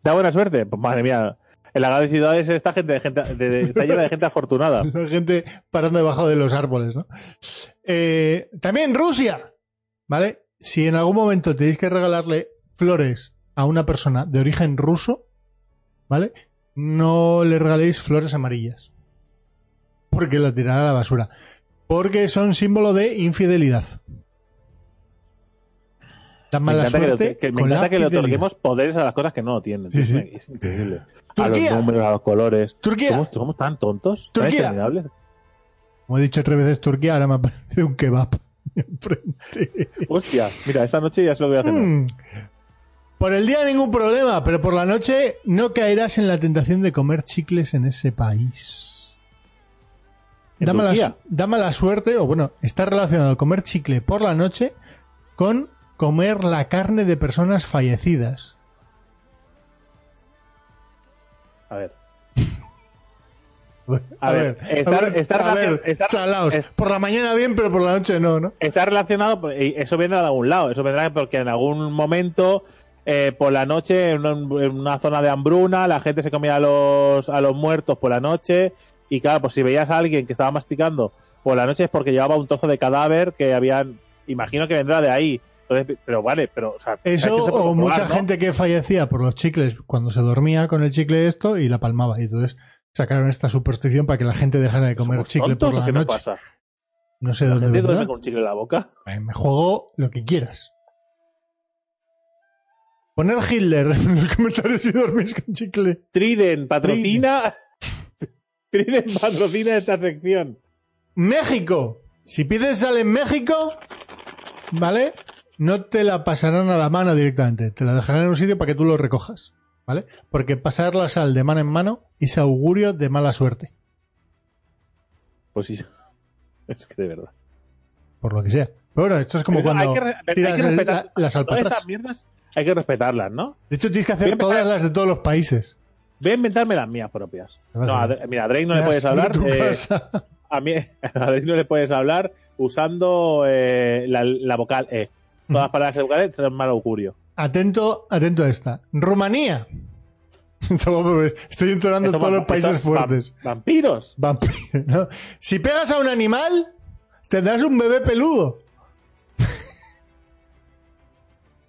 S1: ¿Da buena suerte? Pues madre mía. En las grandes ciudades esta gente, de gente de- está llena de gente afortunada. [LAUGHS]
S2: Gente parando debajo de los árboles, ¿no? Eh, también Rusia, ¿vale? Si en algún momento tenéis que regalarle flores a una persona de origen ruso, ¿vale? No le regaléis flores amarillas. Porque la tirará a la basura. Porque son símbolo de infidelidad.
S1: Me encanta que,
S2: suerte
S1: le- que- me
S2: con la
S1: encanta que le
S2: fidelidad.
S1: otorguemos poderes a las cosas que no lo tienen.
S2: Sí,
S1: Es-
S2: sí.
S1: Es increíble. A
S2: Turquía.
S1: los números, a los colores.
S2: Turquía.
S1: Somos, somos tan tontos, tan
S2: Turquía.
S1: interminables.
S2: Como he dicho tres veces Turquía, ahora me ha parecido un kebab [LAUGHS] enfrente.
S1: Hostia, mira, esta noche ya se lo voy a hacer.
S2: Mm. Por el día ningún problema, pero por la noche no caerás en la tentación de comer chicles en ese país.
S1: ¿En
S2: Da mala, da mala suerte, o bueno, está relacionado comer chicle por la noche con comer la carne de personas fallecidas.
S1: A ver. [LAUGHS]
S2: A, ver, por la mañana bien, pero por la noche no, ¿no?
S1: Está relacionado, eso vendrá de algún lado. Eso vendrá porque en algún momento, eh, por la noche, en una, en una zona de hambruna, la gente se comía a los, a los muertos por la noche. Y claro, pues si veías a alguien que estaba masticando por la noche es porque llevaba un trozo de cadáver que habían. Imagino que vendrá de ahí. Entonces, pero vale, pero. O sea,
S2: Eso o mucha
S1: ¿no?
S2: gente que fallecía por los chicles cuando se dormía con el chicle esto y la palmaba. Y entonces sacaron esta superstición para que la gente dejara de comer
S1: ¿Somos
S2: chicle por la noche.
S1: pasa?
S2: No sé
S1: ¿La
S2: dónde
S1: gente duerme con chicle en la boca?
S2: Eh, Me juego lo que quieras. Poner Hitler [LAUGHS] en los comentarios si dormís con chicle.
S1: Triden patrocina. [LAUGHS] Triden patrocina esta sección.
S2: México. Si pides sal en México, ¿vale? No te la pasarán a la mano directamente. Te la dejarán en un sitio para que tú lo recojas. ¿Vale? Porque pasar la sal de mano en mano es augurio de mala suerte.
S1: Pues sí. [LAUGHS] Es que de verdad.
S2: Por lo que sea. Pero bueno, esto es como
S1: Pero
S2: cuando
S1: que re- hay
S2: tiras
S1: que respetar-
S2: la, la sal para
S1: Todas
S2: atrás.
S1: estas mierdas hay que respetarlas, ¿no?
S2: De hecho, tienes que hacer todas las de todos los países.
S1: Voy a inventarme las mías propias. No, a, mira, a Drake no le puedes
S2: de
S1: hablar. eh, a mí [LAUGHS] a Drake no le puedes hablar usando eh, la, la vocal E. Todas las palabras de E son mal augurio.
S2: Atento, atento a esta. Rumanía. [LAUGHS] Estoy entonando todos los países
S1: va-
S2: fuertes.
S1: Vampiros.
S2: Vampiro, ¿no? Si pegas a un animal, tendrás un bebé peludo.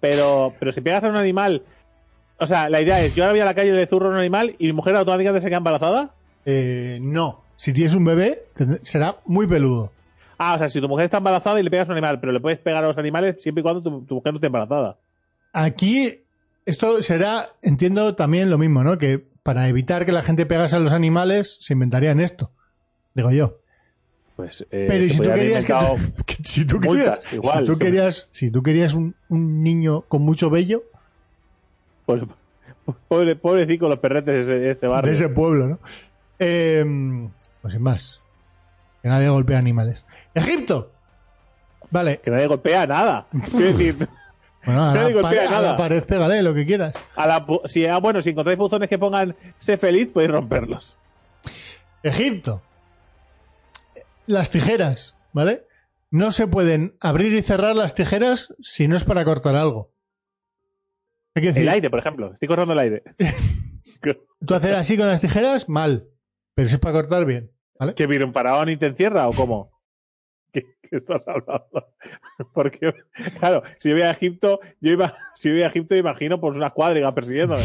S1: Pero, pero si pegas a un animal. O sea, la idea es: yo ahora voy a la calle y le zurro a un animal y mi mujer automáticamente se queda embarazada.
S2: Eh, no. Si tienes un bebé, será muy peludo.
S1: Ah, o sea, si tu mujer está embarazada y le pegas a un animal, pero le puedes pegar a los animales siempre y cuando tu, tu mujer no esté embarazada.
S2: Aquí, esto será, entiendo también lo mismo, ¿no? Que para evitar que la gente pegase a los animales, se inventarían esto. Digo yo.
S1: Pues, eh,
S2: Pero ¿y
S1: se
S2: si tú querías [LAUGHS] que, si tú
S1: multas,
S2: querías,
S1: igual,
S2: si tú querías, si tú querías un, un niño con mucho vello
S1: Pobre, pobre, pobrecito los perretes de ese, ese barrio.
S2: de ese pueblo, ¿no? Eh, pues sin más. Que nadie golpea animales. Egipto. Vale.
S1: Que nadie golpea nada. [LAUGHS] Quiero decir,
S2: Bueno, a,
S1: Nadie
S2: la,
S1: golpea
S2: a
S1: nada.
S2: la pared pégale lo que quieras.
S1: a la si, ah, bueno, si encontráis buzones que pongan sé feliz, podéis romperlos.
S2: Egipto. Las tijeras, ¿vale? No se pueden abrir y cerrar las tijeras si no es para cortar algo. Hay que decir,
S1: El aire, por ejemplo. Estoy cortando el aire. [LAUGHS] [LAUGHS]
S2: tú hacer así con las tijeras, mal. Pero si es para cortar, bien. ¿Vale?
S1: ¿Que faraón y te encierra o cómo? ¿Qué, qué estás hablando? [LAUGHS] Porque, claro, si yo voy a Egipto, yo iba, [LAUGHS] si yo voy a Egipto, imagino pues una cuadriga persiguiéndome.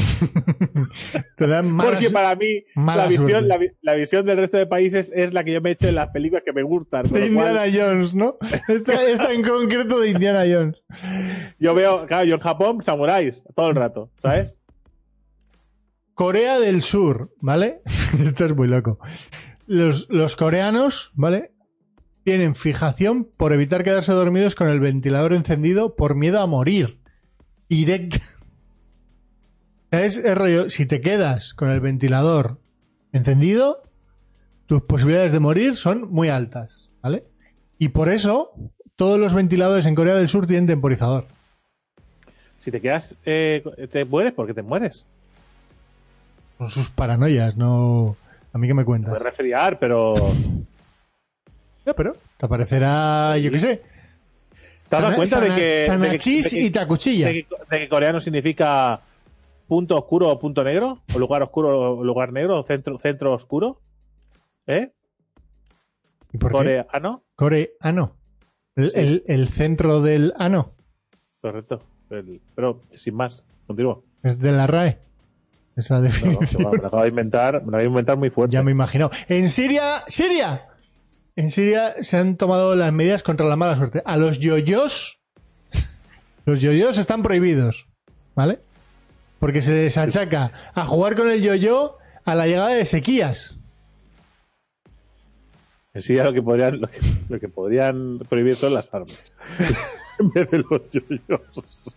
S1: [LAUGHS]
S2: Te dan malas-
S1: Porque para mí, la visión, la, vi- la visión del resto de países es la que yo me he hecho en las películas que me gustan.
S2: de
S1: cual,
S2: Indiana Jones, ¿no? Esta, esta en concreto de Indiana Jones.
S1: yo veo, claro, yo en Japón, samuráis, todo el rato, ¿sabes?
S2: Corea del Sur, ¿vale? Esto es muy loco. Los, los coreanos, ¿vale? Tienen fijación por evitar quedarse dormidos con el ventilador encendido por miedo a morir. Directo. [LAUGHS] Es, es rollo, si te quedas con el ventilador encendido, tus posibilidades de morir son muy altas, ¿vale? Y por eso, todos los ventiladores en Corea del Sur tienen temporizador.
S1: Si te quedas, eh, te mueres porque te mueres.
S2: Son sus paranoias, no... A mí que me cuentas.
S1: Puedes resfriar, pero.
S2: Ya, pero te aparecerá, yo qué sé.
S1: ¿Te has dado
S2: sana-
S1: cuenta de que, de que-
S2: Sanachís
S1: de que-
S2: y te acuchilla.
S1: de que, de que coreano significa punto oscuro o punto negro? ¿O lugar oscuro o lugar negro? ¿O centro, centro oscuro? ¿Eh?
S2: ¿Y por qué?
S1: ¿Coreano?
S2: Coreano. El,
S1: Sí.
S2: el- el centro del ano.
S1: Correcto. El- pero sin más, continúo.
S2: Es de la RAE. Esa
S1: no,
S2: definición. [LAUGHS]
S1: me lo acabo de inventar, me lo acabo de inventar muy fuerte.
S2: ya me imagino. En Siria, Siria. En Siria se han tomado las medidas contra la mala suerte. A los yoyos Los yoyos están prohibidos, ¿vale? Porque se les achaca a jugar con el yoyo a la llegada de sequías.
S1: Sí, ya lo que podrían, lo que, lo que podrían prohibir son las armas. [LAUGHS] en vez de los yoyos.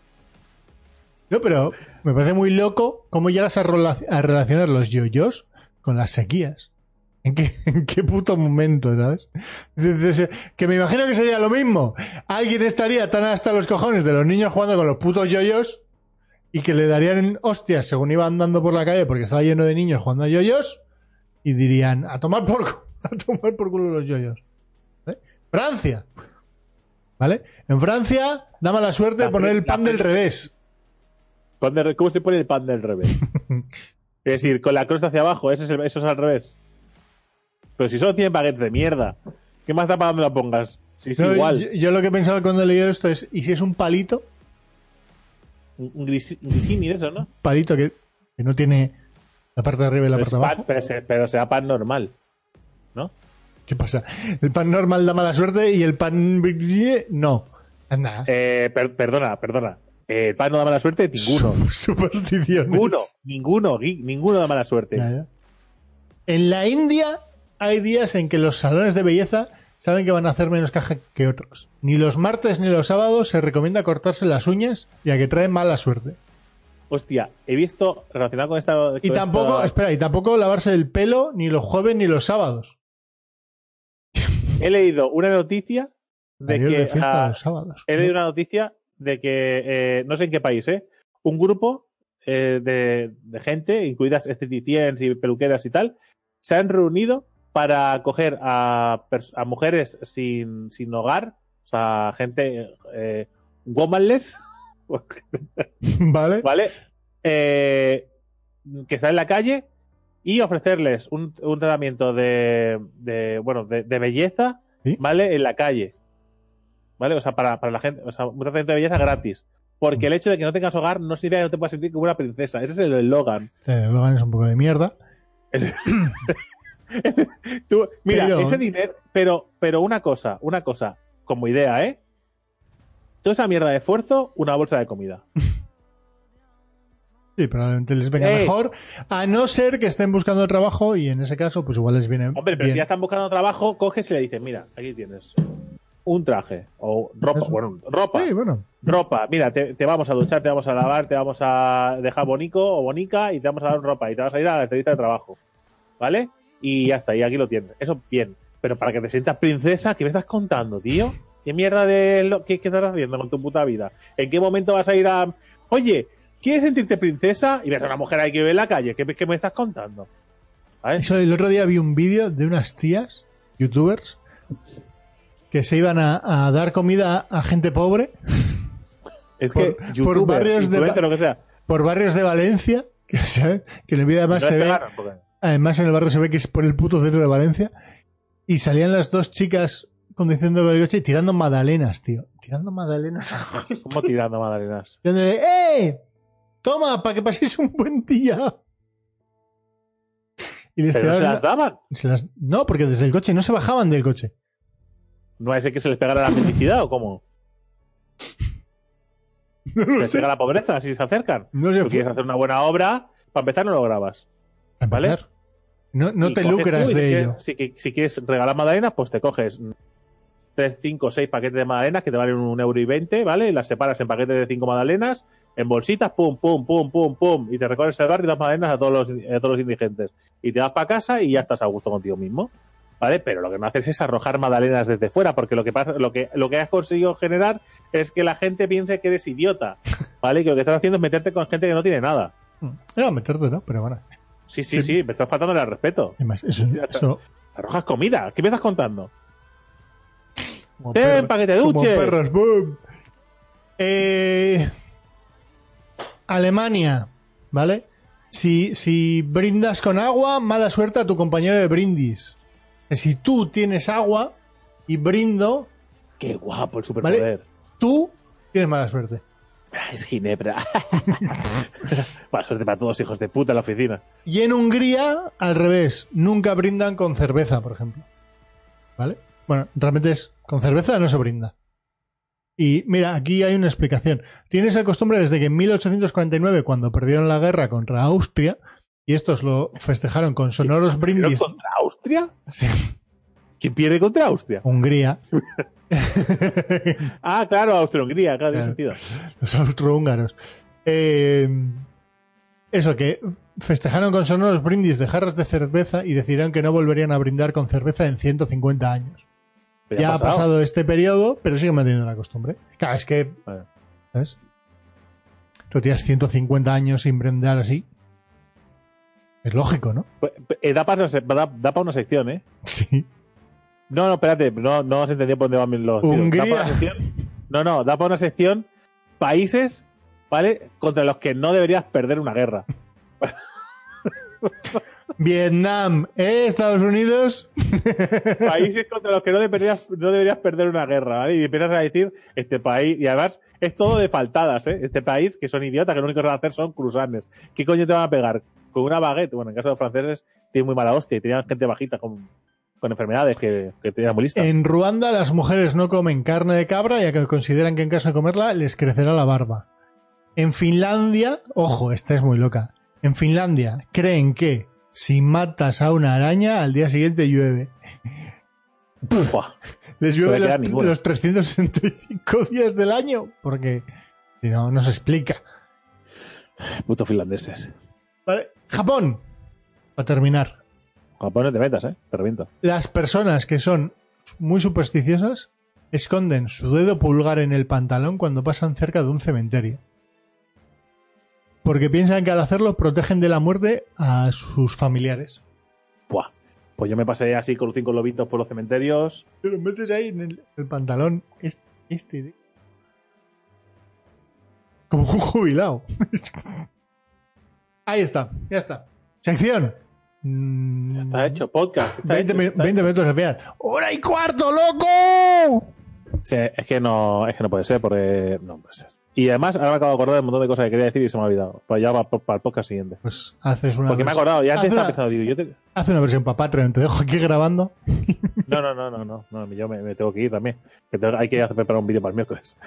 S2: No, pero me parece muy loco cómo llegas a, relacionar los yoyos con las sequías. ¿En qué, [LAUGHS] en qué puto momento, sabes? Que me imagino que sería lo mismo. Alguien estaría tan hasta los cojones de los niños jugando con los putos yoyos y que le darían hostias según iba andando por la calle porque estaba lleno de niños jugando a yoyos y dirían, a tomar por, [LAUGHS] a tomar por culo los yoyos. ¿Vale? Francia. ¿Vale? En Francia da mala suerte
S1: La
S2: poner el pan del revés.
S1: Pan de- ¿Cómo se pone el pan del revés? [LAUGHS] es decir, con la crosta hacia abajo, ese es el- eso es al revés. Pero si solo tiene baguettes de mierda, ¿qué más da para donde la pongas? Si es
S2: No,
S1: igual,
S2: Yo, yo lo que pensaba cuando he leído esto es, ¿y si es un palito?
S1: un gris- grisini de eso, ¿no?
S2: Palito que, que no tiene la parte de arriba y la
S1: Pero,
S2: parte de
S1: pan-
S2: abajo.
S1: pero se- pero sea pan normal, ¿no?
S2: ¿Qué pasa? El pan normal da mala suerte y el pan... No. Anda.
S1: Eh, per- perdona, perdona. Eh, el pan no da mala suerte, ninguno. [LAUGHS]
S2: Supersticiones.
S1: ninguno, ninguno, ninguno da mala suerte.
S2: Ya, ya. En la India hay días en que los salones de belleza saben que van a hacer menos caja que otros. Ni los martes ni los sábados se recomienda cortarse las uñas ya que traen mala suerte.
S1: Hostia, he visto relacionado con esta.
S2: Y tampoco,
S1: esta-
S2: espera, y tampoco lavarse el pelo ni los jueves ni los sábados.
S1: he leído una noticia de que.
S2: de fiesta
S1: ah,
S2: los sábados.
S1: he leído una noticia de que. eh, no sé en qué país, ¿eh? Un grupo eh, de, de gente, incluidas esteticiens y peluqueras y tal, se han reunido para acoger a, a mujeres sin, sin hogar, o sea, gente eh, womanless, [LAUGHS]
S2: ¿Vale?
S1: ¿vale? Eh, que está en la calle y ofrecerles un, un tratamiento de, de, bueno, de, de belleza,
S2: ¿Sí?
S1: ¿vale? En la calle. ¿Vale? O sea, para, para la gente, o sea, un tratamiento de belleza gratis. Porque el hecho de que no tengas hogar no significa que no te puedas sentir como una princesa. Ese es el eslogan.
S2: El eslogan es un poco de mierda. [LAUGHS]
S1: Tú- mira,
S2: Pero-
S1: ese dinero, pero, pero una cosa, una cosa, como idea, ¿eh? Toda esa mierda de esfuerzo, una bolsa de comida. [LAUGHS]
S2: Sí, probablemente les venga
S1: Eh.
S2: mejor. A no ser que estén buscando trabajo y en ese caso, pues igual les viene.
S1: Hombre, pero
S2: bien.
S1: si ya están buscando trabajo, coges y le dices, mira, aquí tienes un traje o ropa,
S2: Eso.
S1: bueno, ropa,
S2: Sí, bueno.
S1: ropa, mira, te, te vamos a duchar, te vamos a lavar, te vamos a dejar bonico o bonica y te vamos a dar ropa y te vas a ir a la entrevista de trabajo, ¿vale? Y ya está, y aquí lo tienes. Eso bien, pero para que te sientas princesa, ¿qué me estás contando, tío? ¿Qué mierda de lo qué, qué estás haciendo con tu puta vida? ¿En qué momento vas a ir a, oye, ¿quieres sentirte princesa? Y ves a una mujer ahí que ve en la calle, ¿qué, qué me estás contando? ¿Sabes?
S2: Eso, el otro día vi un vídeo de unas tías, youtubers, que se iban a, a dar comida a gente pobre
S1: Es
S2: por-
S1: que
S2: por
S1: youtuber,
S2: barrios de
S1: influencer,
S2: ba-
S1: lo que sea.
S2: por barrios de Valencia. [LAUGHS] Que, ¿sabes? que en el vídeo además
S1: no
S2: se ve.
S1: porque-
S2: Además, en el barrio se ve que es por el puto centro de Valencia. Y salían las dos chicas conduciendo con el coche y tirando magdalenas, tío. Tirando magdalenas. [LAUGHS]
S1: ¿Cómo tirando magdalenas?
S2: Diciéndole, ¡eh! Toma, para que paséis un buen día. Y les
S1: Pero se las daban.
S2: se las- No, porque desde el coche no se bajaban del coche.
S1: ¿No es que se les pegara la mendicidad o cómo? [LAUGHS]
S2: No
S1: ¿Se les pega la pobreza si se acercan?
S2: No sé.
S1: Tú quieres hacer una buena obra, para empezar no lo grabas. ¿vale?
S2: No, no te lucras
S1: tú
S2: de ello.
S1: Si, si quieres regalar magdalenas, pues te coges 3, 5, 6 paquetes de magdalenas que te valen un euro y 20, ¿vale? Y las separas en paquetes de 5 magdalenas, en bolsitas, pum, pum, pum, pum, pum, y te recorres el barrio y das magdalenas a todos los, a todos los indigentes. Y te vas para casa y ya estás a gusto contigo mismo. ¿Vale? Pero lo que no haces es arrojar magdalenas desde fuera, porque lo que pasa, lo que, lo que has conseguido generar es que la gente piense que eres idiota. [LAUGHS] ¿Vale? Que lo que estás haciendo es meterte con gente que no tiene nada.
S2: No, meterte, ¿no? Pero bueno.
S1: Sí, sí,
S2: Sí.
S1: sí, me estás faltando el respeto.
S2: Además, eso,
S1: Arrojas comida. ¿Qué me estás contando?
S2: como
S1: ¡Ten,
S2: perros-
S1: para que te
S2: como
S1: duches!
S2: perros, boom. Eh, Alemania, ¿vale? Si, si brindas con agua, mala suerte a tu compañero de brindis. Si tú tienes agua y brindo,
S1: ¡Qué guapo el superpoder!
S2: tú tienes mala suerte. [LAUGHS]
S1: Es Ginebra. [LAUGHS] Mala suerte para todos, hijos de puta, en la oficina.
S2: Y en Hungría, al revés, nunca brindan con cerveza, por ejemplo. ¿Vale? Bueno, realmente es con cerveza no se brinda. Y mira, aquí hay una explicación. Tiene esa costumbre desde que en 1849, cuando perdieron la guerra contra Austria, y estos lo festejaron con sonoros
S1: ¿Pero
S2: brindis.
S1: contra Austria?
S2: Sí,
S1: ¿Quién pierde contra Austria?
S2: Hungría. [LAUGHS]
S1: Ah, claro, Austria-Hungría, claro, tiene sentido.
S2: los austrohúngaros. Eh, eso, que festejaron con sonoros brindis de jarras de cerveza y decidieron que no volverían a brindar con cerveza en 150 años. Ya ha pasado este periodo, pero sigue manteniendo la costumbre. Claro, es que,
S1: Vale.
S2: ¿sabes? Tú tienes 150 años sin brindar así. Es lógico, ¿no?
S1: Pues, eh, da para una sección, ¿eh?
S2: Sí.
S1: No, no, espérate, no, no has entendido por dónde van los tiros.
S2: Hungría.
S1: Da para una sección, no, no, da para una sección países, ¿vale? Contra los que no deberías perder una guerra. [LAUGHS]
S2: Vietnam, ¿eh? Estados Unidos. [LAUGHS]
S1: Países [LAUGHS] contra los que no deberías, no deberías perder una guerra, ¿vale? Y empiezas a decir, este país, y además es todo de faltadas, ¿eh? Este país que son idiotas, que lo único que van a hacer son cruzanes. ¿Qué coño te van a pegar? Con una baguette. Bueno, en caso de los franceses, tienen muy mala hostia y tenían gente bajita con, con enfermedades que, que tenían muy listas.
S2: En Ruanda las mujeres no comen carne de cabra ya que consideran que en caso de comerla les crecerá la barba. En Finlandia, ojo, esta es muy loca. En Finlandia creen que si matas a una araña al día siguiente llueve.
S1: Buah.
S2: Les llueve los, los 365 días del año porque si no, no se explica.
S1: Putos finlandeses.
S2: Vale, Japón. Para terminar.
S1: Japón no te metas, ¿eh? Te reviento.
S2: Las personas que son muy supersticiosas esconden su dedo pulgar en el pantalón cuando pasan cerca de un cementerio. Porque piensan que al hacerlo protegen de la muerte a sus familiares.
S1: Buah. Pues yo me pasé así con los cinco lobitos por los cementerios.
S2: Te lo metes ahí en el, el pantalón. Este, este de- Como un jubilado. [LAUGHS] ahí está, ya está. Sección. Mm,
S1: Está hecho, podcast. está
S2: 20,
S1: hecho,
S2: mi-
S1: está
S2: 20 minutos al final. ¡Hora y cuarto, loco!
S1: Sí, es que no, es que no puede ser, porque no puede ser. Y además, ahora me acabo de acordar de un montón de cosas que quería decir y se me ha olvidado. Pues ya va para, el podcast siguiente.
S2: Pues haces una.
S1: Porque me he acordado, ya antes estaba
S2: una-
S1: pensando, digo, yo te...
S2: Haz una versión para Patreon, te dejo aquí grabando.
S1: No, no, no, no, no, no, yo me, me tengo que ir también. Que tengo- hay que hacer preparar un vídeo para el miércoles.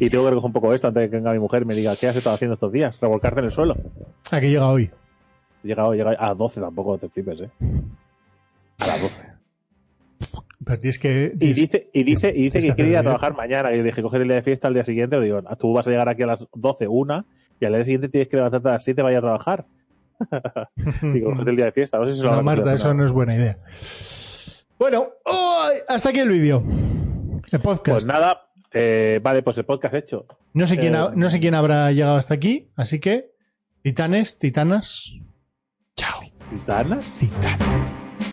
S1: y tengo que recoger un poco esto antes de que venga mi mujer y me diga, ¿qué has estado haciendo estos días? Revolcarte en el suelo.
S2: ¿A qué llega hoy?
S1: Llega, llega a las 12 tampoco te flipes, ¿eh? A las 12.
S2: Pero tienes que.
S1: Y dice, y dice, y dice que quiere ir a trabajar mañana. Y le dije, coge el día de fiesta al día siguiente. Le digo, "Ah, tú vas a llegar aquí a las 12, una, y al día siguiente tienes que levantarte a las 7 vaya a trabajar. [LAUGHS] Digo, cógete el día de fiesta. No sé si
S2: No, Marta, eso no es buena idea. Bueno, hasta aquí el vídeo. El podcast.
S1: Pues nada, eh, vale, pues el podcast hecho.
S2: no, sé quién ha-
S1: eh,
S2: no sé quién habrá llegado hasta aquí, así que. Titanes, titanas. Chao.
S1: ¿Titanas?
S2: Titanas.